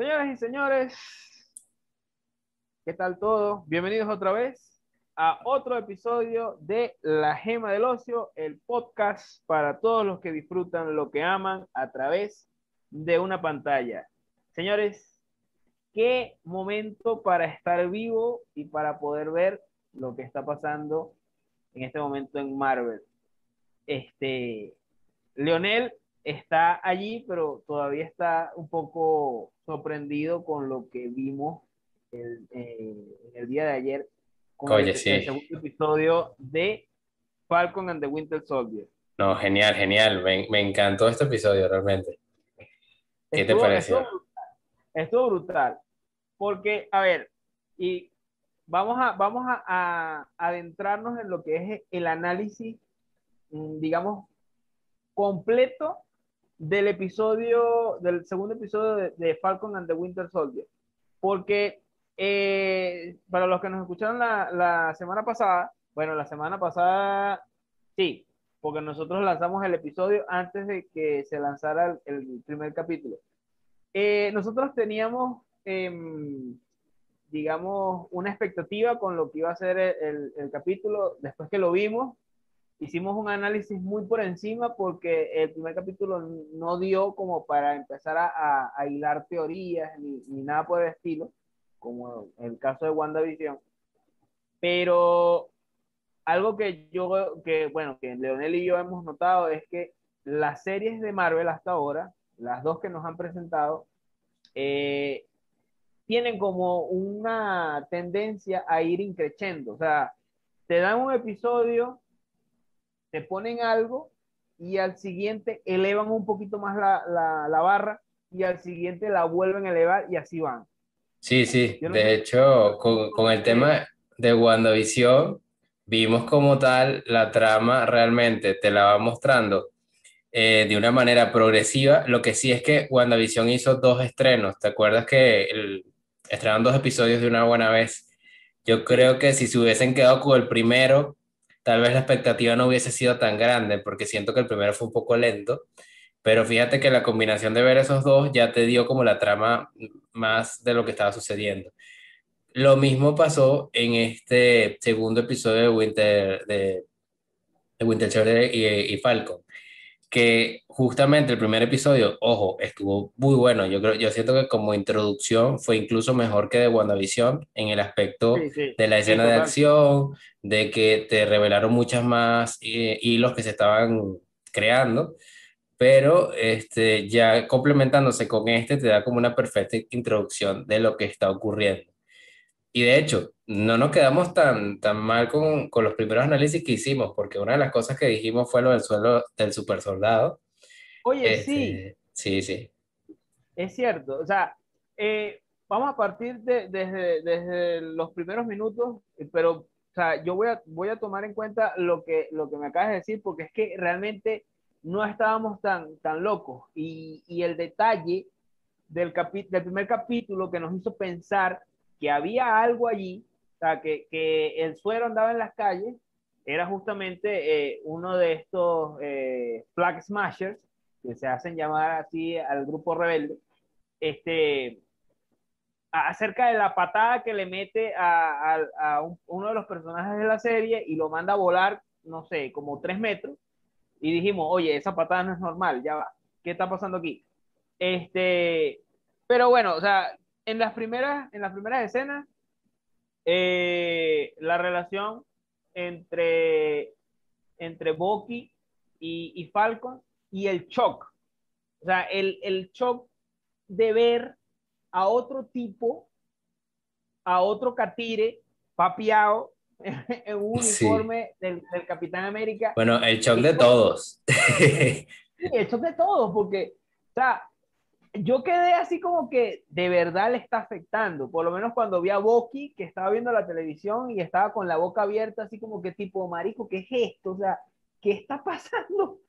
Señoras y señores, ¿qué tal todo? Bienvenidos otra vez a otro episodio de La Gema del Ocio, el podcast para todos los que disfrutan lo que aman a través de una pantalla. Señores, qué momento para estar vivo y para poder ver lo que está pasando en este momento en Marvel. Este, Leonel está allí, pero todavía está un poco sorprendido con lo que vimos el, eh, el día de ayer con Oye, el, sí. el segundo episodio de Falcon and the Winter Soldier. No, genial, genial. Me, me encantó este episodio realmente. ¿Qué te pareció? Estuvo brutal, estuvo brutal, porque, a ver, y vamos a, vamos a, a adentrarnos en lo que es el análisis, mm, digamos, completo del episodio, del segundo episodio de, de Falcon and the Winter Soldier, porque eh, para los que nos escucharon la, la semana pasada, bueno, la semana pasada, sí, porque nosotros lanzamos el episodio antes de que se lanzara el, primer capítulo. Eh, nosotros teníamos, em, digamos, una expectativa con lo que iba a ser el- el capítulo. Después que lo vimos, hicimos un análisis muy por encima porque el primer capítulo no dio como para empezar a, a- a hilar teorías ni, ni nada por el estilo, como el caso de WandaVision. Pero algo que yo, que bueno, que Leonel y yo hemos notado es que las series de Marvel hasta ahora, las dos que nos han presentado, eh, tienen como una tendencia a ir increciendo. O sea, te dan un episodio, te ponen algo y al siguiente elevan un poquito más la, la, la barra y al siguiente la vuelven a elevar y así van. Sí, sí. No De sé- hecho, con, con el tema de WandaVision, vimos como tal la trama realmente te la va mostrando eh, de una manera progresiva. Lo que sí es que WandaVision hizo dos estrenos. ¿Te acuerdas que el, estrenaron dos episodios de una buena vez? Yo creo que si se hubiesen quedado con el primero, tal vez la expectativa no hubiese sido tan grande, porque siento que el primero fue un poco lento. Pero fíjate que la combinación de ver esos dos ya te dio como la trama más de lo que estaba sucediendo. Lo mismo pasó en este segundo episodio de Winter, de, de Winter Soldier y, y Falcon, que justamente el primer episodio, ojo, estuvo muy bueno. Yo creo, yo siento que como introducción fue incluso mejor que de WandaVision en el aspecto Sí, sí. de la escena de acción, de que te revelaron muchas más eh, hilos que se estaban creando, pero este, ya complementándose con este te da como una perfecta introducción de lo que está ocurriendo. Y de hecho, no nos quedamos tan, tan mal con, con los primeros análisis que hicimos, porque una de las cosas que dijimos fue lo del suelo del super soldado. Oye, sí. Este, sí, sí. Es cierto, o sea, eh, vamos a partir de, desde, desde los primeros minutos, pero o sea, yo voy a, voy a tomar en cuenta lo que, lo que me acabas de decir, porque es que realmente no estábamos tan, tan locos. Y, y el detalle del, capi- del primer capítulo que nos hizo pensar que había algo allí, o sea, que, que el suero andaba en las calles, era justamente eh, uno de estos eh, flag smashers, que se hacen llamar así al grupo rebelde, este, acerca de la patada que le mete a, a- a un- uno de los personajes de la serie y lo manda a volar, no sé, como tres metros. Y dijimos, oye, esa patada no es normal, ya va. ¿Qué está pasando aquí? Este, pero bueno, o sea, en las primeras, en las primeras escenas, eh, la relación entre, entre Bucky y, y Falcon y el shock. O sea, el, el shock de ver a otro tipo, a otro catire, papiado, en un Sí. uniforme del, del Capitán América. Bueno, el shock de todos. Sí, el shock de todos, porque, o sea, yo quedé así como que de verdad le está afectando. Por lo menos cuando vi a Boki, que estaba viendo la televisión y estaba con la boca abierta, así como que tipo, marico, ¿qué es esto? O sea, ¿qué está pasando?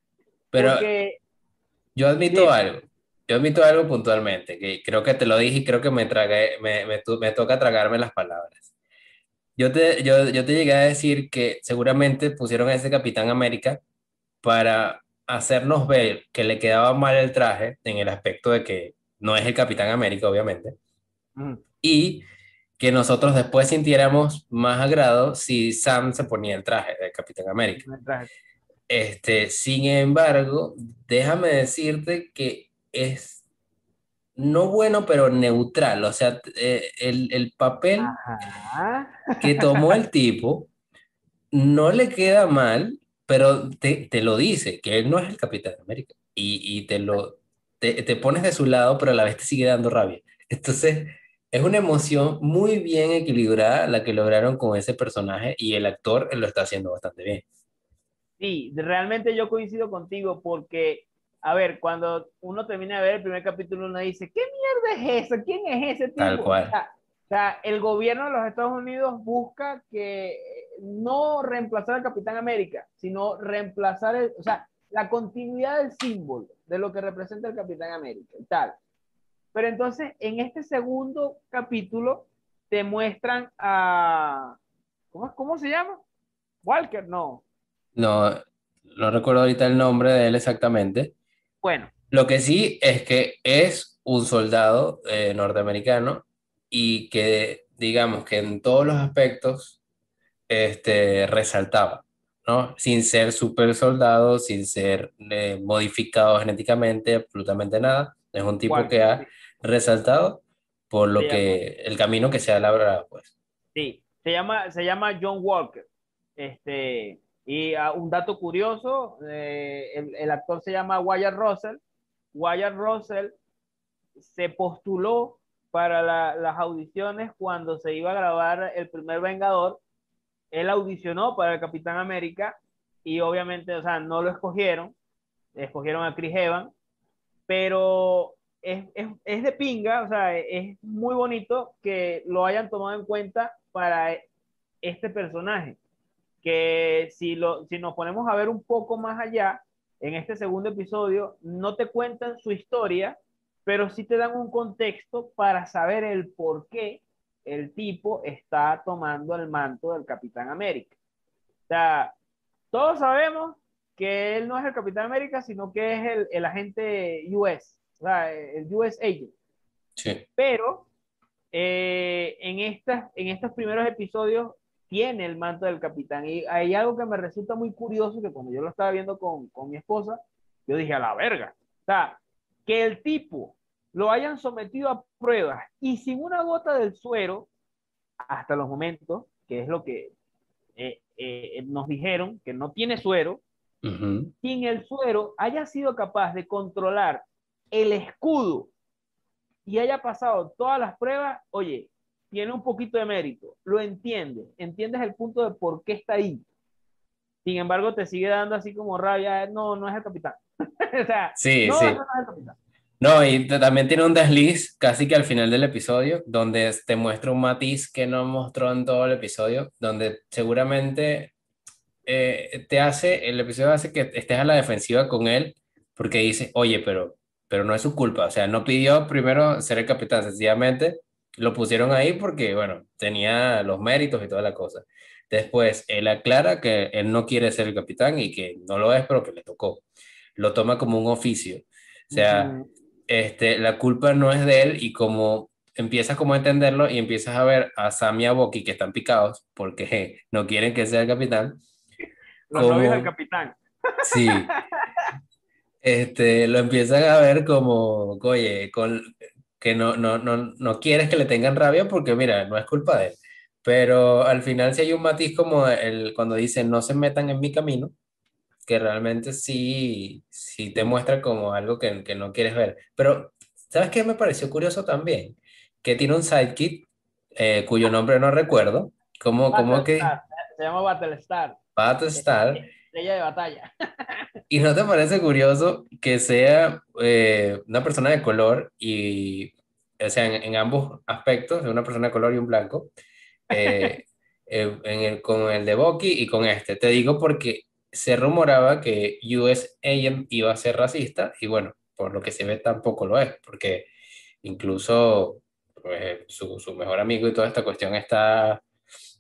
Pero Porque, yo admito algo. Yo admito algo puntualmente, que creo que te lo dije y creo que me, tragué, me, me, me toca tragarme las palabras. Yo te, yo, yo te llegué a decir que seguramente pusieron a ese Capitán América para hacernos ver que le quedaba mal el traje en el aspecto de que no es el Capitán América, obviamente. Y que nosotros después sintiéramos más agrado si Sam se ponía el traje de Capitán América. Este, sin embargo, déjame decirte que es no bueno, pero neutral. O sea, eh, el, papel que tomó el tipo no le queda mal, pero te, lo dice, que él no es el Capitán América. Y, y te lo te, te, pones de su lado, pero a la vez te sigue dando rabia. Entonces, es una emoción muy bien equilibrada la que lograron con ese personaje y el actor lo está haciendo bastante bien. Sí, realmente yo coincido contigo porque, a ver, cuando uno termina de ver el primer capítulo, uno dice, ¿qué mierda es eso? ¿Quién es ese tipo? Tal cual. O sea, el gobierno de los Estados Unidos busca que no reemplazar al Capitán América, sino reemplazar, el, o sea, la continuidad del símbolo de lo que representa el Capitán América y tal. Pero entonces, en este segundo capítulo, te muestran a. ¿Cómo, cómo se llama? Walker, no. No, no recuerdo ahorita el nombre de él exactamente. Bueno. Lo que sí es que es un soldado eh, norteamericano y que, digamos, que en todos los aspectos este, resaltaba. ¿no? Sin ser super soldado, sin ser eh, modificado genéticamente, absolutamente nada. Es un tipo que ha resaltado por lo que, el camino que se ha labrado, pues. Sí, se llama, se llama John Walker. Este, y uh, un dato curioso, eh, el, actor se llama Wyatt Russell. Wyatt Russell se postuló para la, las audiciones cuando se iba a grabar El primer Vengador. Él audicionó para el Capitán América y obviamente, o sea, no lo escogieron, escogieron a Chris Evans, pero es, es, es, de pinga, o sea, es muy bonito que lo hayan tomado en cuenta para este personaje, que si, lo, si nos ponemos a ver un poco más allá, en este segundo episodio, no te cuentan su historia, pero sí te dan un contexto para saber el por qué el tipo está tomando el manto del Capitán América. O sea, todos sabemos que él no es el Capitán América, sino que es el, el agente US, o sea, el US Agent. Sí. Pero eh, en, estas, en estos primeros episodios tiene el manto del capitán. Y hay algo que me resulta muy curioso, que cuando yo lo estaba viendo con, con mi esposa, yo dije, a la verga. O sea, que el tipo lo hayan sometido a pruebas y sin una gota del suero, hasta los momentos, que es lo que eh, eh, nos dijeron, que no tiene suero, sin el suero haya sido capaz de controlar el escudo y haya pasado todas las pruebas, oye, tiene un poquito de mérito, lo entiendes, entiendes el punto de por qué está ahí. Sin embargo, te sigue dando así como rabia, no, no es el capitán. o sea, sí, no, sí. no es el capitán. No, y también tiene un desliz casi que al final del episodio, donde te muestra un matiz que no mostró en todo el episodio, donde seguramente eh, te hace, el episodio hace que estés a la defensiva con él, porque dice, oye, pero, pero no es su culpa, o sea, no pidió primero ser el capitán, sencillamente lo pusieron ahí porque, bueno, tenía los méritos y toda la cosa. Después, él aclara que él no quiere ser el capitán y que no lo es, pero que le tocó. Lo toma como un oficio. O sea, este, la culpa no es de él y como empiezas como a entenderlo y empiezas a ver a Sam y a Bucky que están picados porque no quieren que sea el capitán. Los novios del capitán. Sí. Este, lo empiezan a ver como, oye, con, que no, no, no, no quieres que le tengan rabia porque mira, no es culpa de él. Pero al final si hay un matiz como el, cuando dicen no se metan en mi camino, que realmente sí, sí te muestra como algo que, que no quieres ver. Pero, ¿sabes qué me pareció curioso también? Que tiene un sidekick eh, cuyo nombre no recuerdo. ¿Cómo, cómo que? Se llama Battlestar. Battlestar. Estrella de batalla. ¿Y no te parece curioso que sea eh, una persona de color y, o sea, en, ambos aspectos, una persona de color y un blanco, eh, en el, con el de Bucky y con este? Te digo porque se rumoraba que US Agent iba a ser racista y bueno, por lo que se ve tampoco lo es, porque incluso pues, su, su, mejor amigo y toda esta cuestión está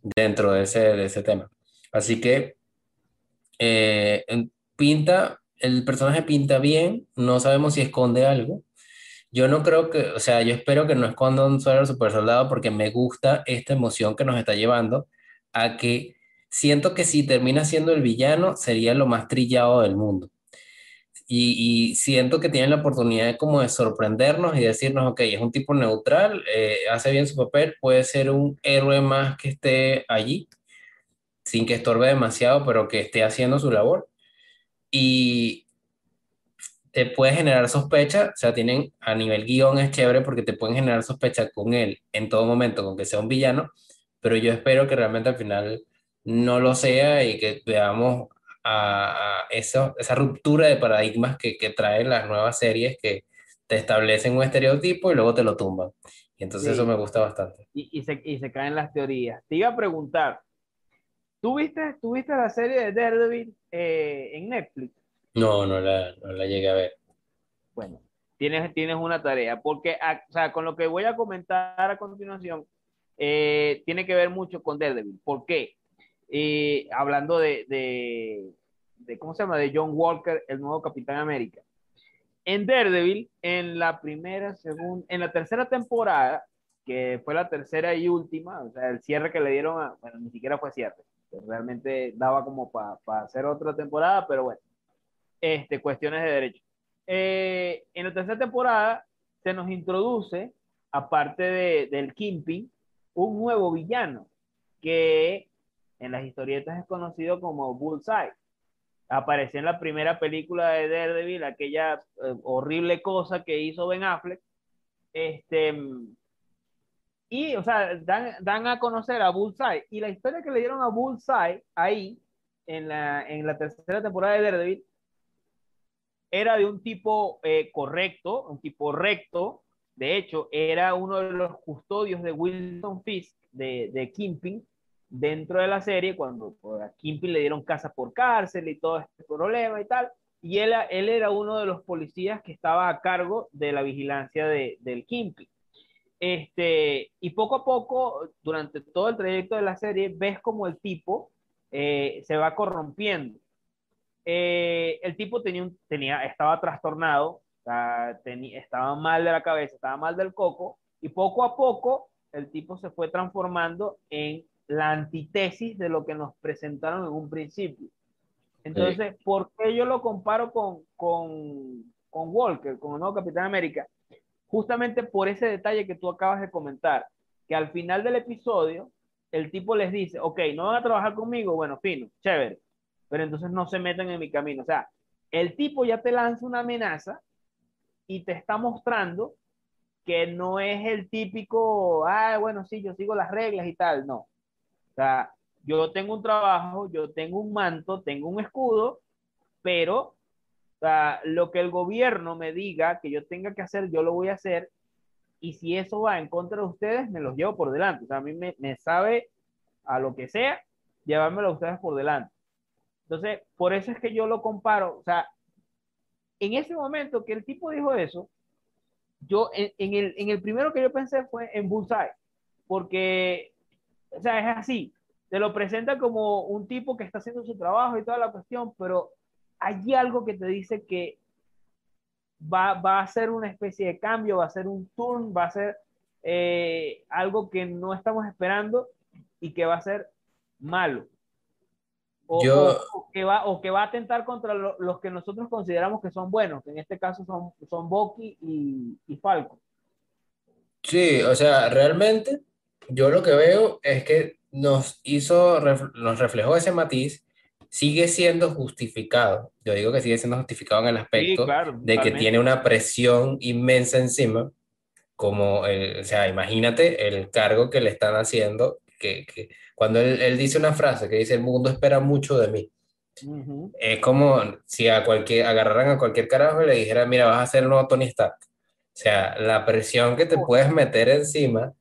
dentro de ese, de ese tema. Así que eh, pinta, el personaje pinta bien, no sabemos si esconde algo. yo no creo que, o sea, yo espero que no esconda un suelo super soldado porque me gusta esta emoción que nos está llevando a que siento que si termina siendo el villano sería lo más trillado del mundo. Y, siento que tienen la oportunidad de como de sorprendernos y decirnos, ok, es un tipo neutral, eh, hace bien su papel, puede ser un héroe más que esté allí, sin que estorbe demasiado, pero que esté haciendo su labor. Y te puede generar sospecha, o sea, tienen a nivel guion es chévere porque te pueden generar sospecha con él en todo momento, con que sea un villano, pero yo espero que realmente al final no lo sea y que veamos a, esa, esa, ruptura de paradigmas que, que traen las nuevas series que te establecen un estereotipo y luego te lo tumban. Y entonces eso me gusta bastante. Y, y, se, y se caen las teorías. Te iba a preguntar, ¿tú viste, ¿tú viste la serie de Daredevil eh, en Netflix? No, no la, no la llegué a ver. Bueno, tienes, tienes una tarea, porque o sea, con lo que voy a comentar a continuación, eh, tiene que ver mucho con Daredevil. ¿Por qué? Eh, hablando de, de, de, ¿cómo se llama? De John Walker, el nuevo Capitán América. En Daredevil, en la primera, segunda, en la tercera temporada, que fue la tercera y última, o sea, el cierre que le dieron a, bueno, ni siquiera fue cierre, realmente daba como para hacer otra temporada, pero bueno, este, cuestiones de derecho. Eh, en la tercera temporada se nos introduce, aparte de, del Kimping, un nuevo villano que en las historietas es conocido como Bullseye. Apareció en la primera película de Daredevil, aquella eh, horrible cosa que hizo Ben Affleck. Este, y, o sea, dan, dan, a conocer a Bullseye. Y la historia que le dieron a Bullseye ahí, en la, en la tercera temporada de Daredevil, era de un tipo eh, correcto, un tipo recto. De hecho, era uno de los custodios de Wilson Fisk, de, de Kimping, dentro de la serie, cuando a Kimping le dieron casa por cárcel y todo este problema y tal. Y él, él era uno de los policías que estaba a cargo de la vigilancia de, del Kimping. Este, y poco a poco, durante todo el trayecto de la serie, ves como el tipo eh, se va corrompiendo eh, el tipo tenía, tenía estaba trastornado, tenía, estaba mal de la cabeza, estaba mal del coco, y poco a poco el tipo se fue transformando en la antítesis de lo que nos presentaron en un principio. Entonces, ¿por qué yo lo comparo con, con, con Walker, con el nuevo Capitán América? Justamente por ese detalle que tú acabas de comentar, que al final del episodio, el tipo les dice, ok, no van a trabajar conmigo, bueno, fino, chévere, pero entonces no se meten en mi camino. O sea, el tipo ya te lanza una amenaza y te está mostrando que no es el típico, ah, bueno, sí, yo sigo las reglas y tal, no. O sea, yo tengo un trabajo, yo tengo un manto, tengo un escudo, pero sea, lo que el gobierno me diga que yo tenga que hacer, yo lo voy a hacer. Y si eso va en contra de ustedes, me los llevo por delante. O sea, a mí me, sabe a lo que sea llevármelo a ustedes por delante. Entonces, por eso es que yo lo comparo. O sea, en ese momento que el tipo dijo eso, yo en, el, en el primero que yo pensé fue en Bullseye, porque, o sea, es así. Te lo presenta como un tipo que está haciendo su trabajo y toda la cuestión, pero hay algo que te dice que va, va a ser una especie de cambio, va a ser un turn, va a ser eh, algo que no estamos esperando y que va a ser malo. O, que va, o que va a atentar contra los que nosotros consideramos que son buenos, que en este caso son, son Bucky y, y Falco. Sí, o sea, realmente yo lo que veo es que nos hizo, nos reflejó ese matiz, sigue siendo justificado. Yo digo que sigue siendo justificado en el aspecto de que tiene una presión inmensa encima, como, el, o sea, imagínate el cargo que le están haciendo, que, que cuando él, dice una frase que dice, el mundo espera mucho de mí. Es como si a cualquier, agarraran a cualquier carajo y le dijeran, mira, vas a ser el nuevo Tony Stark. O sea, la presión que te oh. puedes meter encima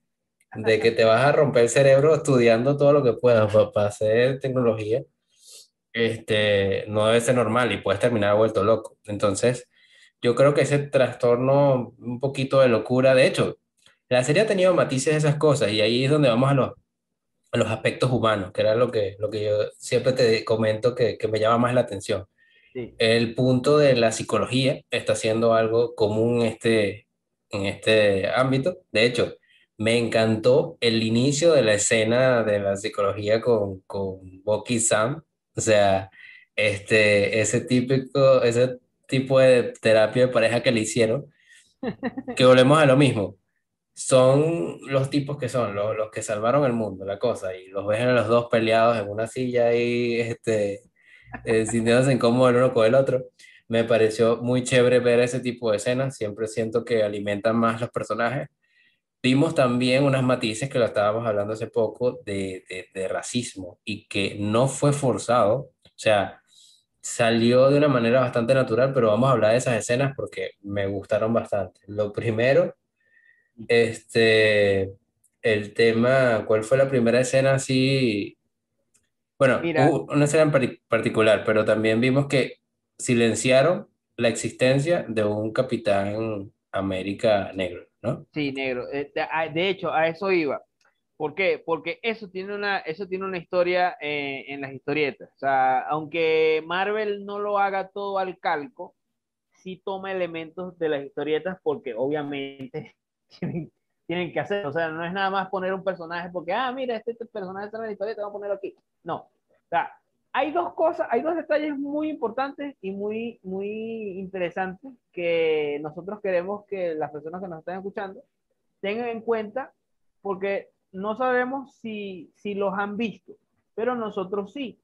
de que te vas a romper el cerebro estudiando todo lo que puedas para, hacer tecnología, este, no debe ser normal y puedes terminar vuelto loco. Entonces, yo creo que ese trastorno, un poquito de locura, de hecho, la serie ha tenido matices de esas cosas y ahí es donde vamos a los, a los aspectos humanos, que era lo que, lo que yo siempre te comento que, que me llama más la atención. El punto de la psicología está siendo algo común este, en este ámbito. De hecho, me encantó el inicio de la escena de la psicología con, con Bucky Sam. O sea, este, ese típico, ese tipo de terapia de pareja que le hicieron, que volvemos a lo mismo. Son los tipos que son, los, los que salvaron el mundo, la cosa, y los ves a los dos peleados en una silla y este, eh, sintiéndose incómodos el uno con el otro. Me pareció muy chévere ver ese tipo de escenas, siempre siento que alimentan más los personajes Vimos también unas matices que lo estábamos hablando hace poco de, de, racismo y que no fue forzado, o sea, salió de una manera bastante natural, pero vamos a hablar de esas escenas porque me gustaron bastante. Lo primero, este, el tema, ¿cuál fue la primera escena así? Bueno, una escena en particular, pero también vimos que silenciaron la existencia de un capitán América negro. ¿No? Sí, negro. Eh, ah, de hecho, a eso iba. ¿Por qué? Porque eso tiene una, eso tiene una historia eh, en las historietas. O sea, aunque Marvel no lo haga todo al calco, sí toma elementos de las historietas porque obviamente tienen, que hacer. O sea, no es nada más poner un personaje porque, ah, mira, este, este personaje está en la historieta, vamos a ponerlo aquí. No. O sea, hay dos cosas, hay dos detalles muy importantes y muy, muy interesantes que nosotros queremos que las personas que nos están escuchando tengan en cuenta porque no sabemos si, si los han visto, pero nosotros sí,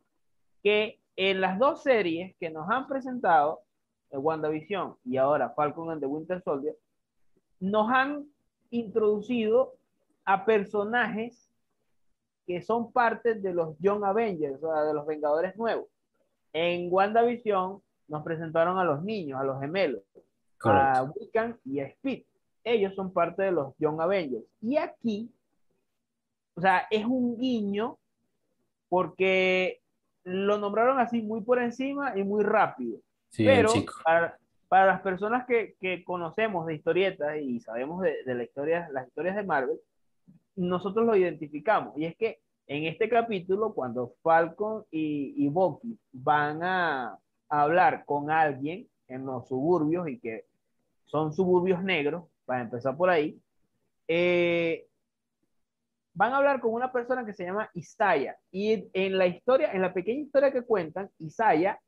que en las dos series que nos han presentado, WandaVision y ahora Falcon and the Winter Soldier, nos han introducido a personajes que son parte de los Young Avengers, o sea, de los Vengadores nuevos. En WandaVision nos presentaron a los niños, a los gemelos, a Wiccan y a Speed. Ellos son parte de los Young Avengers. Y aquí, o sea, es un guiño porque lo nombraron así muy por encima y muy rápido. Pero para, para, las personas que, que, conocemos de historietas y sabemos de, de la historia, las historias de Marvel, nosotros lo identificamos. Y es que en este capítulo, cuando Falcon y, y Bucky van a, hablar con alguien en los suburbios y que son suburbios negros, para empezar por ahí, eh, van a hablar con una persona que se llama Isaiah. Y en la historia, en la pequeña historia que cuentan, Isaiah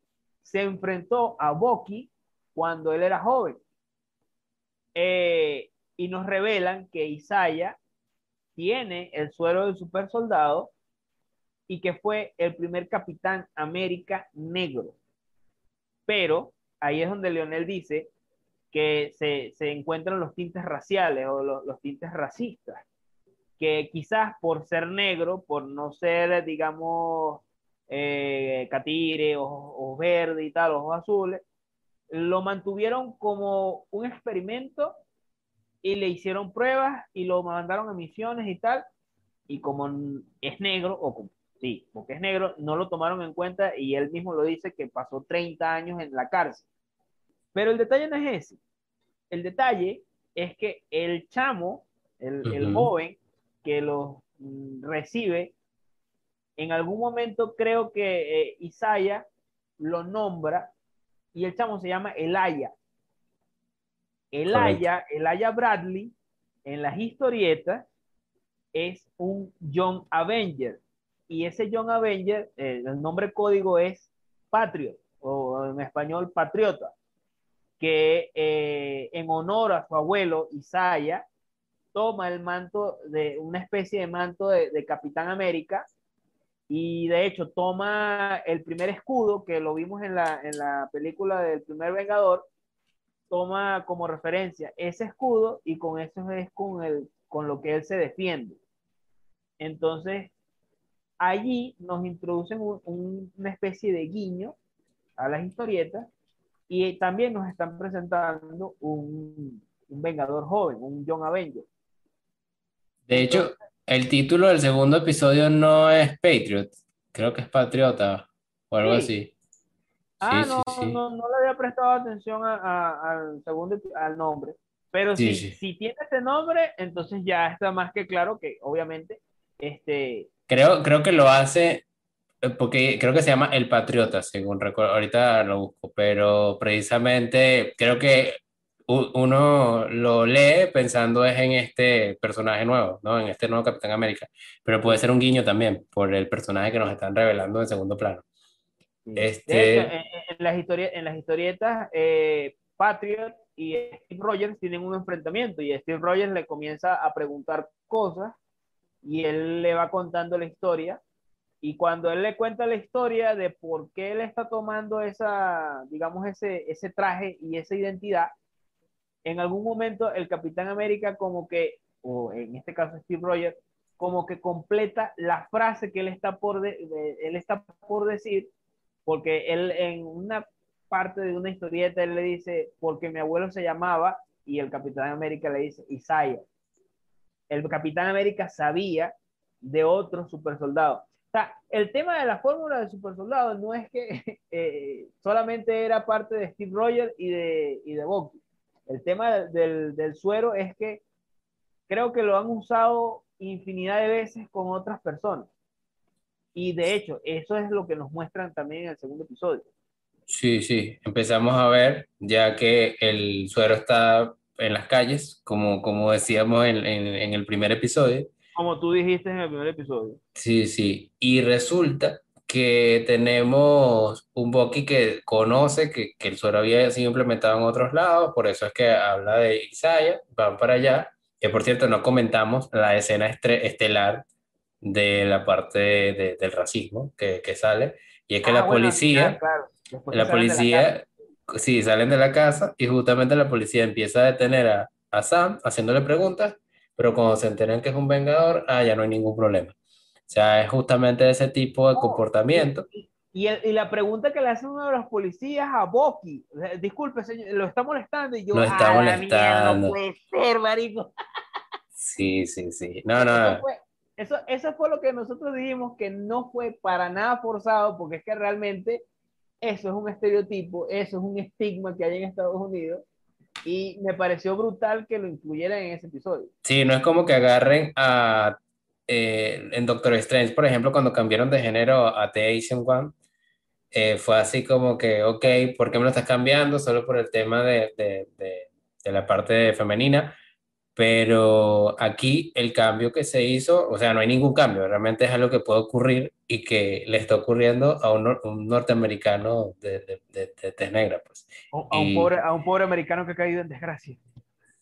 se enfrentó a Bucky cuando él era joven. Eh, y nos revelan que Isaiah tiene el suero del super soldado y que fue el primer capitán América negro. Pero ahí es donde Leonel dice que se, encuentran los tintes raciales o los, tintes racistas, que quizás por ser negro, por no ser, digamos, eh, catire, o verde y tal, ojos azules, lo mantuvieron como un experimento y le hicieron pruebas y lo mandaron a misiones y tal. Y como es negro, o sí, porque es negro, no lo tomaron en cuenta y él mismo lo dice que pasó 30 años en la cárcel. Pero el detalle no es ese. El detalle es que el chamo, el, joven que lo mm, recibe, en algún momento creo que eh, Isaiah lo nombra y el chamo se llama Elaya. El Aya Bradley, en las historietas, es un John Avenger. Y ese John Avenger, eh, el nombre código es Patriot, o en español Patriota, que eh, en honor a su abuelo Isaiah, toma el manto de una especie de manto de, de Capitán América y de hecho toma el primer escudo que lo vimos en la, en la película del primer Vengador toma como referencia ese escudo y con eso es con, el, con lo que él se defiende. Entonces, allí nos introducen una especie de guiño a las historietas y también nos están presentando un, un Vengador joven, un John Avenger. De hecho, el título del segundo episodio no es Patriot, creo que es Patriota o algo así. Ah, no, no, no, le había prestado atención al segundo, al nombre. Pero si, si tiene ese nombre, entonces ya está más que claro que obviamente este... Creo, creo que lo hace eh, porque creo que se llama El Patriota, según recuerdo, ahorita lo busco, pero precisamente creo que uno lo lee pensando es en este personaje nuevo, ¿no? En este nuevo Capitán América, pero puede ser un guiño también por el personaje que nos están revelando en segundo plano. Este... en, las en las historietas, eh, Patriot y Steve Rogers tienen un enfrentamiento y Steve Rogers le comienza a preguntar cosas y él le va contando la historia. Y cuando él le cuenta la historia de por qué él está tomando esa, digamos, ese, ese traje y esa identidad, en algún momento el Capitán América como que, o en este caso Steve Rogers, como que completa la frase que él está por, él está por decir, porque él en una parte de una historieta él le dice, porque mi abuelo se llamaba, y el Capitán América le dice, Isaiah. El Capitán América sabía de otro super soldado el tema de la fórmula de super soldado no es que eh, solamente era parte de Steve Rogers y de, y de Bucky. El tema del, del, suero es que creo que lo han usado infinidad de veces con otras personas. Y de hecho, eso es lo que nos muestran también en el segundo episodio. Sí, sí, empezamos a ver, ya que el suero está en las calles, como, como decíamos en, en, en el primer episodio, como tú dijiste en el primer episodio. Sí, sí. Y resulta que tenemos un Bucky que conoce que, que, el suero había sido implementado en otros lados, por eso es que habla de Isaiah, van para allá, que por cierto no comentamos la escena estelar de la parte de, del racismo que, que, sale, y es que ah, la policía, la policía, sí, salen de la casa y justamente la policía empieza a detener a, a Sam haciéndole preguntas pero cuando se enteran que es un vengador, ah, ya no hay ningún problema. O sea, es justamente ese tipo de comportamiento. Y, y, la pregunta que le hace uno de los policías a Boki, disculpe, señor, lo está molestando y yo, lo está molestando. no puede ser, marico. Sí, sí, sí. No, no. Eso fue, eso, eso fue lo que nosotros dijimos que no fue para nada forzado, porque es que realmente eso es un estereotipo, eso es un estigma que hay en Estados Unidos y me pareció brutal que lo incluyeran en ese episodio. Sí, no es como que agarren a. Eh, en Doctor Strange, por ejemplo, cuando cambiaron de género a The Asian One, eh, fue así como que, ok, ¿por qué me lo estás cambiando? Solo por el tema de, de, de, de la parte femenina pero aquí el cambio que se hizo, o sea, no hay ningún cambio, realmente es algo que puede ocurrir y que le está ocurriendo a un, un norteamericano de, de, de, tez negra. Pues. A, un pobre, a un pobre americano que ha caído en desgracia.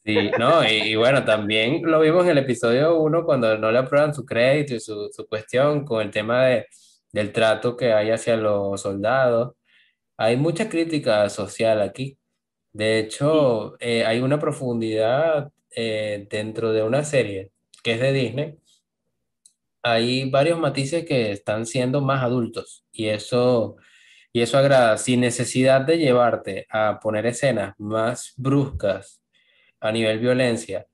Sí, no, y, bueno, también lo vimos en el episodio 1 cuando no le aprueban su crédito y su, su cuestión con el tema de, del trato que hay hacia los soldados. Hay mucha crítica social aquí. De hecho, eh, hay una profundidad eh, dentro de una serie que es de Disney, hay varios matices que están siendo más adultos y eso, y eso agrada, sin necesidad de llevarte a poner escenas más bruscas a nivel violencia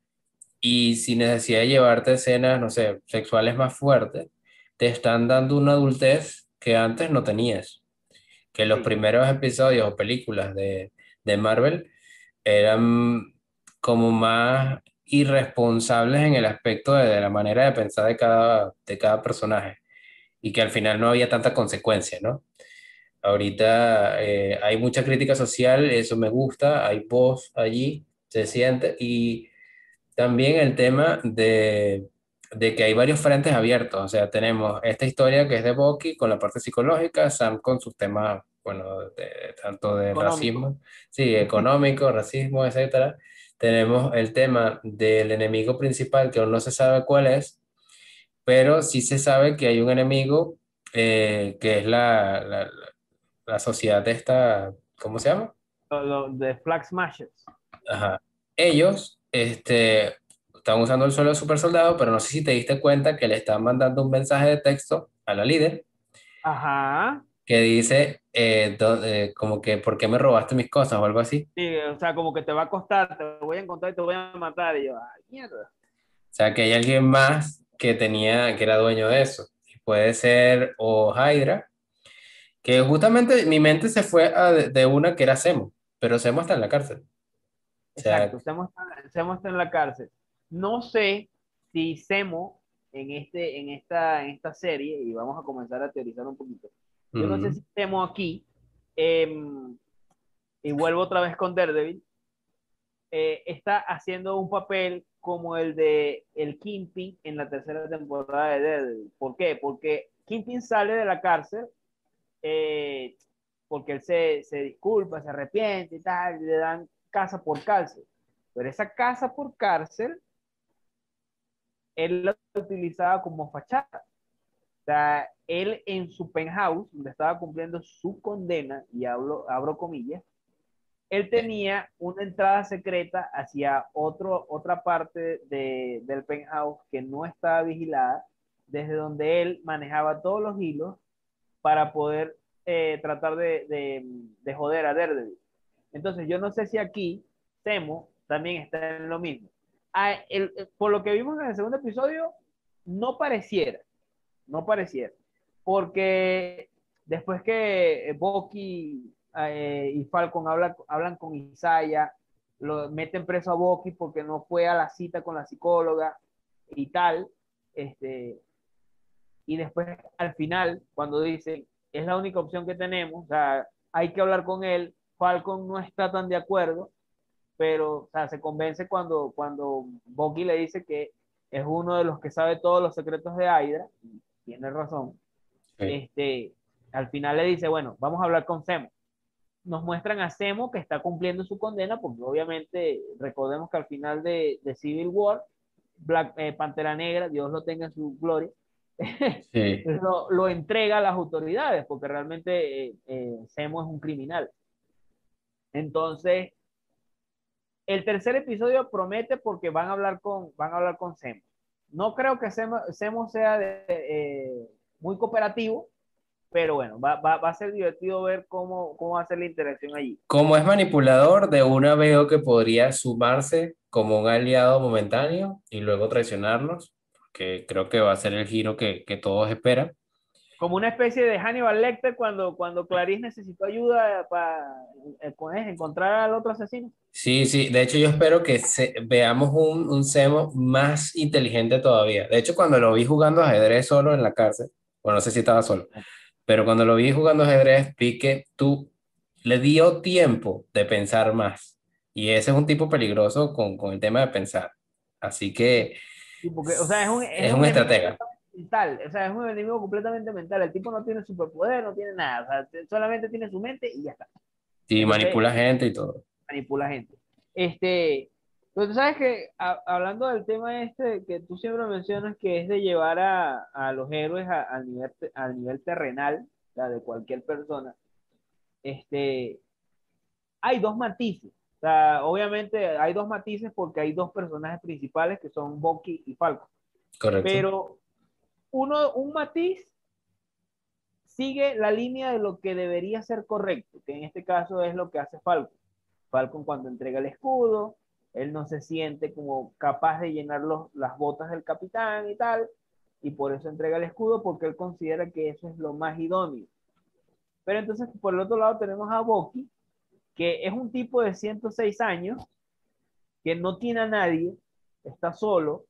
y sin necesidad de llevarte escenas, no sé, sexuales más fuertes, te están dando una adultez que antes no tenías. Que los primeros episodios o películas de, de Marvel eran como más irresponsables en el aspecto de, la manera de pensar de cada, de cada personaje y que al final no había tanta consecuencia, ¿no? Ahorita eh, hay mucha crítica social, eso me gusta, hay voz allí, se siente, y también el tema de, de que hay varios frentes abiertos, o sea, tenemos esta historia que es de Bucky con la parte psicológica, Sam con sus temas, bueno, de, tanto de racismo, sí, económico, racismo, etcétera, tenemos el tema del enemigo principal que aún no se sabe cuál es, pero sí se sabe que hay un enemigo eh, que es la, la, la, sociedad de esta, ¿cómo se llama? De Flag Smashers. Ajá. Ellos este, están usando el suelo super soldado, pero no sé si te diste cuenta que le están mandando un mensaje de texto a la líder. Ajá que dice eh, eh, como que ¿por qué me robaste mis cosas o algo así? Sí, o sea, como que te va a costar, te voy a encontrar y te voy a matar. Y yo, ay, mierda. O sea, que hay alguien más que tenía, que era dueño de eso. Y puede ser o Hydra, que justamente mi mente se fue a de, una que era Semo, pero Semo está en la cárcel. Exacto, Semo, está, Semo está en la cárcel. No sé si Semo en, este, en, esta, en esta serie, y vamos a comenzar a teorizar un poquito, yo no sé si estemos aquí. Em, y vuelvo otra vez con Daredevil. eh, está haciendo un papel como el de el Kingpin en la tercera temporada de Daredevil. ¿Por qué? Porque Kingpin sale de la cárcel eh, porque él se, se, disculpa, se arrepiente y tal, y le dan casa por cárcel. Pero esa casa por cárcel, él la utilizaba como fachada. O sea, él en su penthouse, donde estaba cumpliendo su condena, y hablo, abro comillas, él tenía una entrada secreta hacia otro, otra parte de, del penthouse que no estaba vigilada, desde donde él manejaba todos los hilos para poder eh, tratar de, de, de, joder a Daredevil. Entonces, yo no sé si aquí Temo también está en lo mismo. Ah, el, por lo que vimos en el segundo episodio, no pareciera, no pareciera, porque después que Bucky eh, y Falcon habla, hablan con Isaiah, lo meten preso a Bucky porque no fue a la cita con la psicóloga y tal. Este, y después al final, cuando dicen, es la única opción que tenemos, o sea, hay que hablar con él, Falcon no está tan de acuerdo, pero o sea, se convence cuando, cuando Bucky le dice que es uno de los que sabe todos los secretos de Hydra, tiene razón. Este, al final le dice, bueno, vamos a hablar con Semo nos muestran a Semo que está cumpliendo su condena, porque obviamente recordemos que al final de, de Civil War, Black, eh, Pantera Negra, Dios lo tenga en su gloria, sí. lo, lo, entrega a las autoridades, porque realmente eh, eh, Semo es un criminal. Entonces, el tercer episodio promete porque van a hablar con, van a hablar con Semo. No creo que Semo, Semo sea de, eh, muy cooperativo, pero bueno, va, va, va, a ser divertido ver cómo, cómo va a ser la interacción allí. Como es manipulador, de una veo que podría sumarse como un aliado momentáneo y luego traicionarnos, porque creo que va a ser el giro que, que todos esperan. Como una especie de Hannibal Lecter cuando, cuando Clarice necesitó ayuda para eh, encontrar al otro asesino. Sí, sí, de hecho yo espero que se, veamos un, un Semo más inteligente todavía. De hecho, cuando lo vi jugando ajedrez solo en la cárcel, bueno, no sé si estaba solo, pero cuando lo vi jugando ajedrez, vi que tú le dio tiempo de pensar más. Y ese es un tipo peligroso con, con el tema de pensar. Así que sí, porque, o sea, es un, es es un estratega. Mental, o sea, es un enemigo completamente mental. El tipo no tiene superpoder, no tiene nada, o sea, solamente tiene su mente y ya está. Sí, Entonces, manipula gente y todo. Manipula gente. Este, pero tú sabes que a, hablando del tema este que tú siempre mencionas que es de llevar a, a los héroes al nivel, al nivel terrenal, o sea, de cualquier persona, este, hay dos matices. O sea, obviamente hay dos matices porque hay dos personajes principales que son Bucky y Falcon. Correcto. Pero uno, un matiz sigue la línea de lo que debería ser correcto, que en este caso es lo que hace Falcon. Falcon cuando entrega el escudo, él no se siente como capaz de llenar los, las botas del capitán y tal, y por eso entrega el escudo, porque él considera que eso es lo más idóneo. Pero entonces, por el otro lado, tenemos a Bucky, que es un tipo de 106 años, que no tiene a nadie, está solo.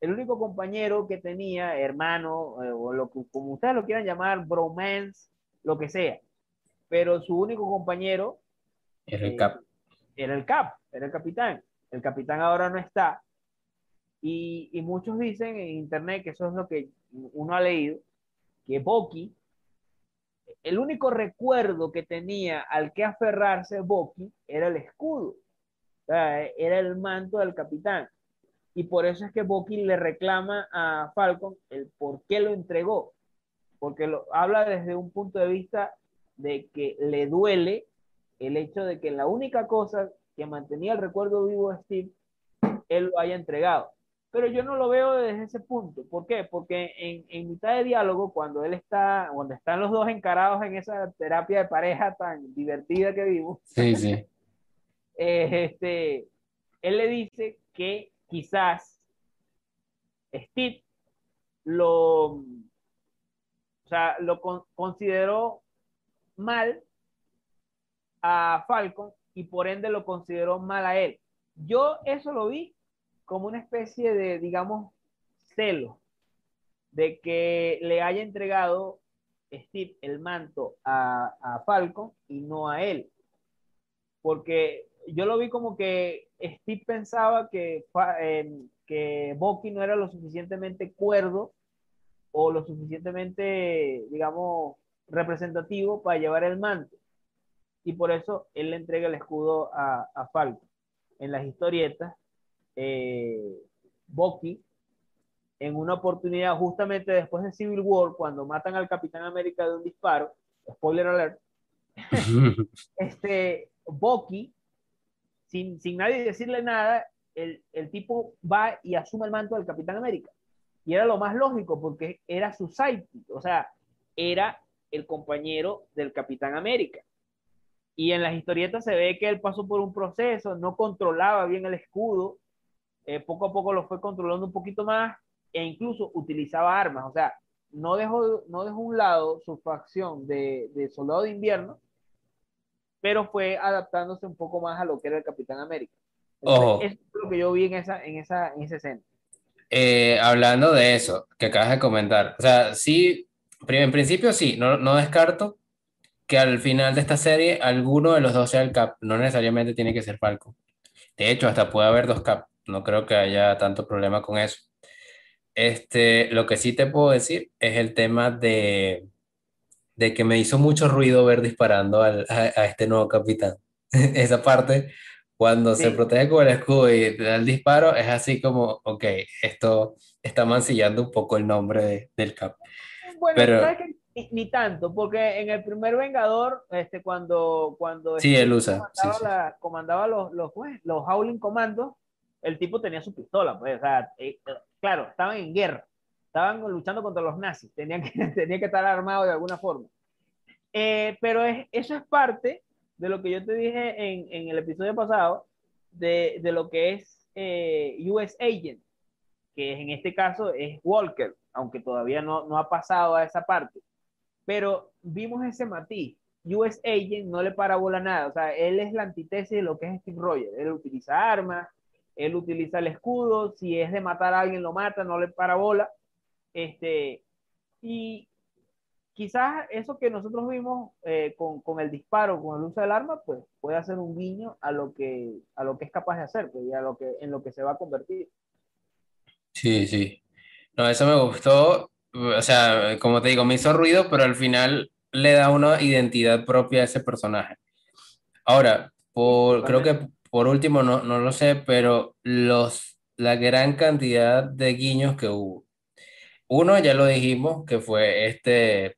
El único compañero que tenía, hermano, eh, o lo que, como ustedes lo quieran llamar, bromance, lo que sea, pero su único compañero era el Cap. Era el Cap, era el capitán. El capitán ahora no está. Y, y, muchos dicen en internet que eso es lo que uno ha leído, que Bucky, el único recuerdo que tenía al que aferrarse Bucky era el escudo, o era el manto del capitán. Y por eso es que Bucky le reclama a Falcon el por qué lo entregó, porque lo habla desde un punto de vista de que le duele el hecho de que la única cosa que mantenía el recuerdo vivo de Steve, él lo haya entregado. Pero yo no lo veo desde ese punto. ¿Por qué? Porque en, en mitad de diálogo, cuando él está, cuando están los dos encarados en esa terapia de pareja tan divertida que vivo, sí, sí. eh, este, él le dice que quizás Steve lo, o sea, lo con, consideró mal a Falcon y por ende lo consideró mal a él. Yo eso lo vi como una especie de, digamos, celo de que le haya entregado Steve el manto a, a Falcon y no a él. Porque yo lo vi como que Steve pensaba que, eh, que Bucky no era lo suficientemente cuerdo o lo suficientemente, digamos, representativo para llevar el manto. Y por eso él le entrega el escudo a, a Falcon. En las historietas, eh, Bucky, en una oportunidad justamente después de Civil War, cuando matan al Capitán América de un disparo, spoiler alert, este, Bucky, sin, sin nadie decirle nada, el, el, tipo va y asume el manto del Capitán América. Y era lo más lógico porque era su sidekick, o sea, era el compañero del Capitán América. Y en las historietas se ve que él pasó por un proceso, no controlaba bien el escudo, eh, poco a poco lo fue controlando un poquito más e incluso utilizaba armas, o sea, no dejó, no dejó un lado su facción de, de soldado de invierno, pero fue adaptándose un poco más a lo que era el Capitán América. Eso es lo que yo vi en esa, en esa, en esa escena. Eh, hablando de eso que acabas de comentar, o sea, sí, en principio sí, no, no descarto que al final de esta serie alguno de los dos sea el Cap, no necesariamente tiene que ser Falco. De hecho, hasta puede haber dos Cap, no creo que haya tanto problema con eso. Este, lo que sí te puedo decir es el tema de, de que me hizo mucho ruido ver disparando al, a, este nuevo capitán. Esa parte, cuando se protege con el escudo y da el disparo, es así como, ok, esto está mancillando un poco el nombre del cap. Bueno, pero ni, tanto, porque en el primer Vengador, este, cuando, cuando sí, él usa, comandaba, los, los, pues, los Howling Commandos, el tipo tenía su pistola, pues, o sea, eh, claro, estaban en guerra, estaban luchando contra los nazis, tenían que, tenía que estar armado de alguna forma. Eh, pero es, eso es parte de lo que yo te dije en, en el episodio pasado, de, de lo que es eh, US Agent, que en este caso es Walker, aunque todavía no, no ha pasado a esa parte. Pero vimos ese matiz. US Agent no le parabola nada, o sea, él es la antítesis de lo que es Steve Rogers. Él utiliza armas, él utiliza el escudo, si es de matar a alguien lo mata, no le parabola. Este, y quizás eso que nosotros vimos eh, con, con, el disparo, con el uso del arma, pues puede hacer un guiño a lo que, a lo que es capaz de hacer, pues, y a lo que, en lo que se va a convertir. Sí, sí. No, eso me gustó. O sea, como te digo, me hizo ruido, pero al final le da una identidad propia a ese personaje. Ahora, por, creo que por último, no, no lo sé, pero los, la gran cantidad de guiños que hubo. Uno, ya lo dijimos, que fue este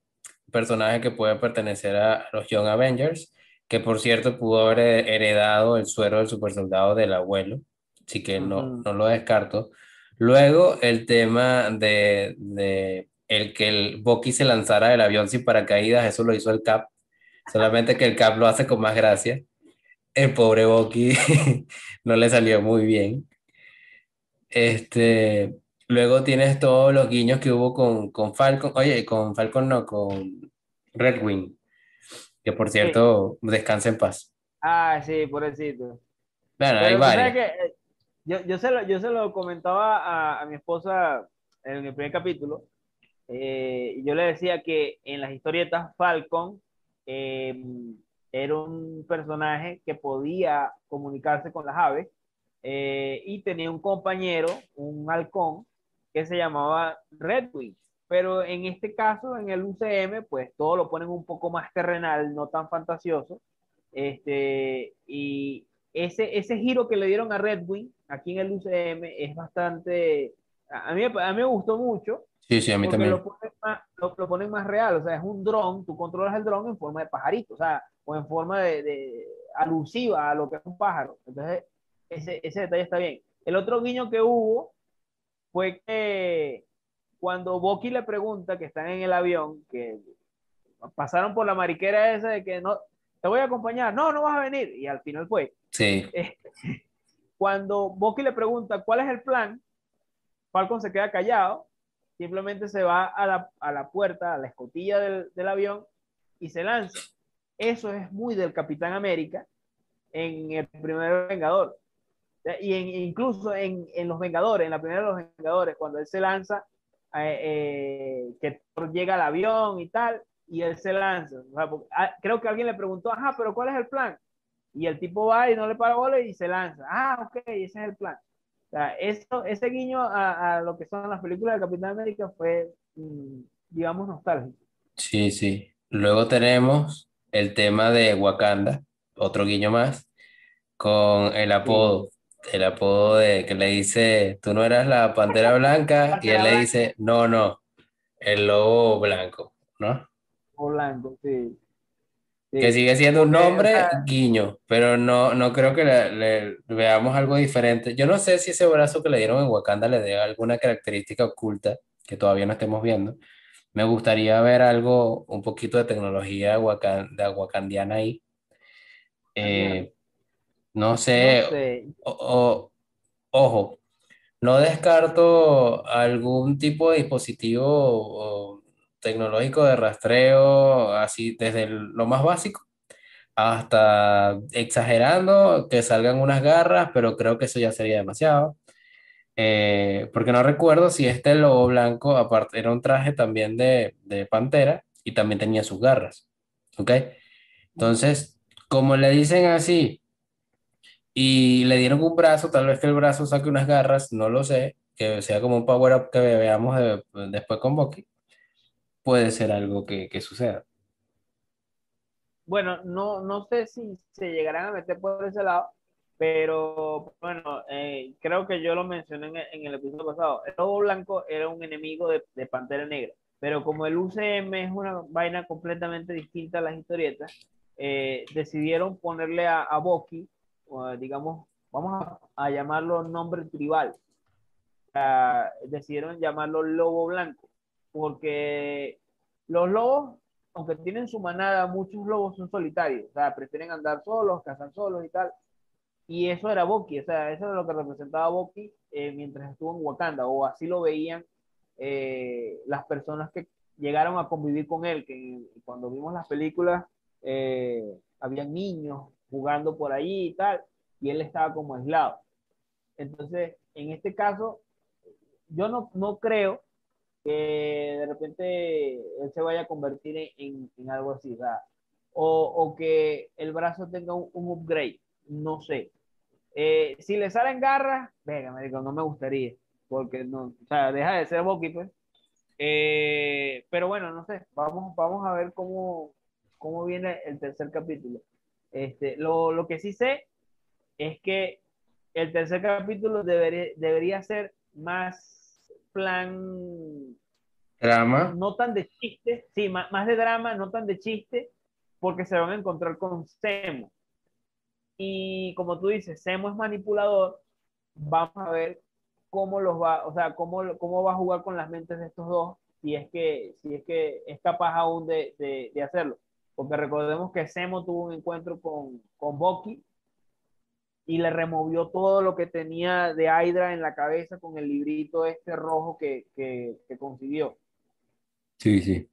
personaje que puede pertenecer a los Young Avengers, que por cierto pudo haber heredado el suero del super soldado del abuelo, así que no, no lo descarto. Luego el tema de, de, el que el Bucky se lanzara del avión sin paracaídas, eso lo hizo el Cap, solamente que el Cap lo hace con más gracia. El pobre Bucky no le salió muy bien. Este, luego tienes todos los guiños que hubo con, con Falcon, oye, con Falcon no, con Red Wing, que por cierto, descansa en paz. Ah, sí, pobrecito. Bueno, hay varios. Eh, yo, yo, se lo, yo se lo comentaba a, a mi esposa en el primer capítulo. Eh, yo le decía que en las historietas Falcon eh, era un personaje que podía comunicarse con las aves eh, y tenía un compañero, un halcón, que se llamaba Redwing. Pero en este caso, en el UCM, pues todo lo ponen un poco más terrenal, no tan fantasioso. Este, y ese, ese giro que le dieron a Redwing aquí en el UCM es bastante, a mí, a mí me gustó mucho. Sí, sí, a mí también. Lo ponen, más, lo, lo ponen más real, o sea, es un dron, tú controlas el dron en forma de pajarito, o sea, o en forma de, de, alusiva a lo que es un pájaro. Entonces, ese, ese detalle está bien. El otro guiño que hubo fue que cuando Boki le pregunta que están en el avión, que pasaron por la mariquera esa de que no, te voy a acompañar, no, no vas a venir, y al final fue. Sí. Cuando Boki le pregunta cuál es el plan, Falcon se queda callado, simplemente se va a la, a la puerta, a la escotilla del, del avión y se lanza. Eso es muy del Capitán América en el primer Vengador. Y en, incluso en, en, Los Vengadores, en la primera de Los Vengadores, cuando él se lanza, eh, eh, que llega al avión y tal, y él se lanza. Ah, creo que alguien le preguntó, ajá, pero ¿cuál es el plan? Y el tipo va y no le para bola y se lanza. Ah, ok, ese es el plan. O sea, eso, ese guiño a, a lo que son las películas de Capitán América fue, mm, digamos, nostálgico. Sí, sí. Luego tenemos el tema de Wakanda, otro guiño más, con el apodo, el apodo de que le dice, tú no eras la pantera blanca, y él le dice, no, no, el lobo blanco, ¿no? O blanco, sí. Sí. Que sigue siendo un nombre, guiño, pero no, no creo que le, le veamos algo diferente. Yo no sé si ese brazo que le dieron en Wakanda le dé alguna característica oculta que todavía no estemos viendo. Me gustaría ver algo, un poquito de tecnología wakan- de wakandiana ahí. Eh, no sé. o- o- ojo, no descarto algún tipo de dispositivo o, tecnológico de rastreo, así desde lo más básico hasta exagerando que salgan unas garras, pero creo que eso ya sería demasiado. Eh, porque no recuerdo si este lobo blanco, aparte, era un traje también de, de pantera y también tenía sus garras. ¿Ok? Entonces, como le dicen así y le dieron un brazo, tal vez que el brazo saque unas garras, no lo sé, que sea como un power up que veamos de- después con Bucky, puede ser algo que, que suceda. Bueno, no, no sé si se llegarán a meter por ese lado, pero bueno, eh, creo que yo lo mencioné en el, episodio pasado. El Lobo Blanco era un enemigo de, de Pantera Negra, pero como el UCM es una vaina completamente distinta a las historietas, eh, decidieron ponerle a, a digamos, vamos a, llamarlo nombre tribal. Decidieron llamarlo Lobo Blanco, porque los lobos aunque tienen su manada, muchos lobos son solitarios, o sea, prefieren andar solos, cazar solos y tal. Y eso era Bucky, o sea, eso era lo que representaba Bucky eh, mientras estuvo en Wakanda, o así lo veían eh, las personas que llegaron a convivir con él, que cuando vimos las películas, eh, habían niños jugando por ahí y tal, y él estaba como aislado. Entonces, en este caso, yo no, no creo que de repente él se vaya a convertir en, en, en algo así, sea, o, o, que el brazo tenga un, un upgrade, no sé. Eh, si le salen garras, venga, me digo, no me gustaría, porque no, o sea, deja de ser Bucky, pues. Eh, pero bueno, no sé, vamos, vamos a ver cómo, cómo viene el tercer capítulo. Este, lo, lo que sí sé es que el tercer capítulo debería, debería ser más plan Drama. no tan de chiste, sí, más, más, de drama, no tan de chiste, porque se van a encontrar con Semo. Y como tú dices, Semo es manipulador, vamos a ver cómo los va, o sea, cómo, cómo va a jugar con las mentes de estos dos, si es que, si es, que es capaz aún de, de, de hacerlo. Porque recordemos que Semo tuvo un encuentro con, con Bucky y le removió todo lo que tenía de Hydra en la cabeza con el librito este rojo que, que, que consiguió. Sí, sí.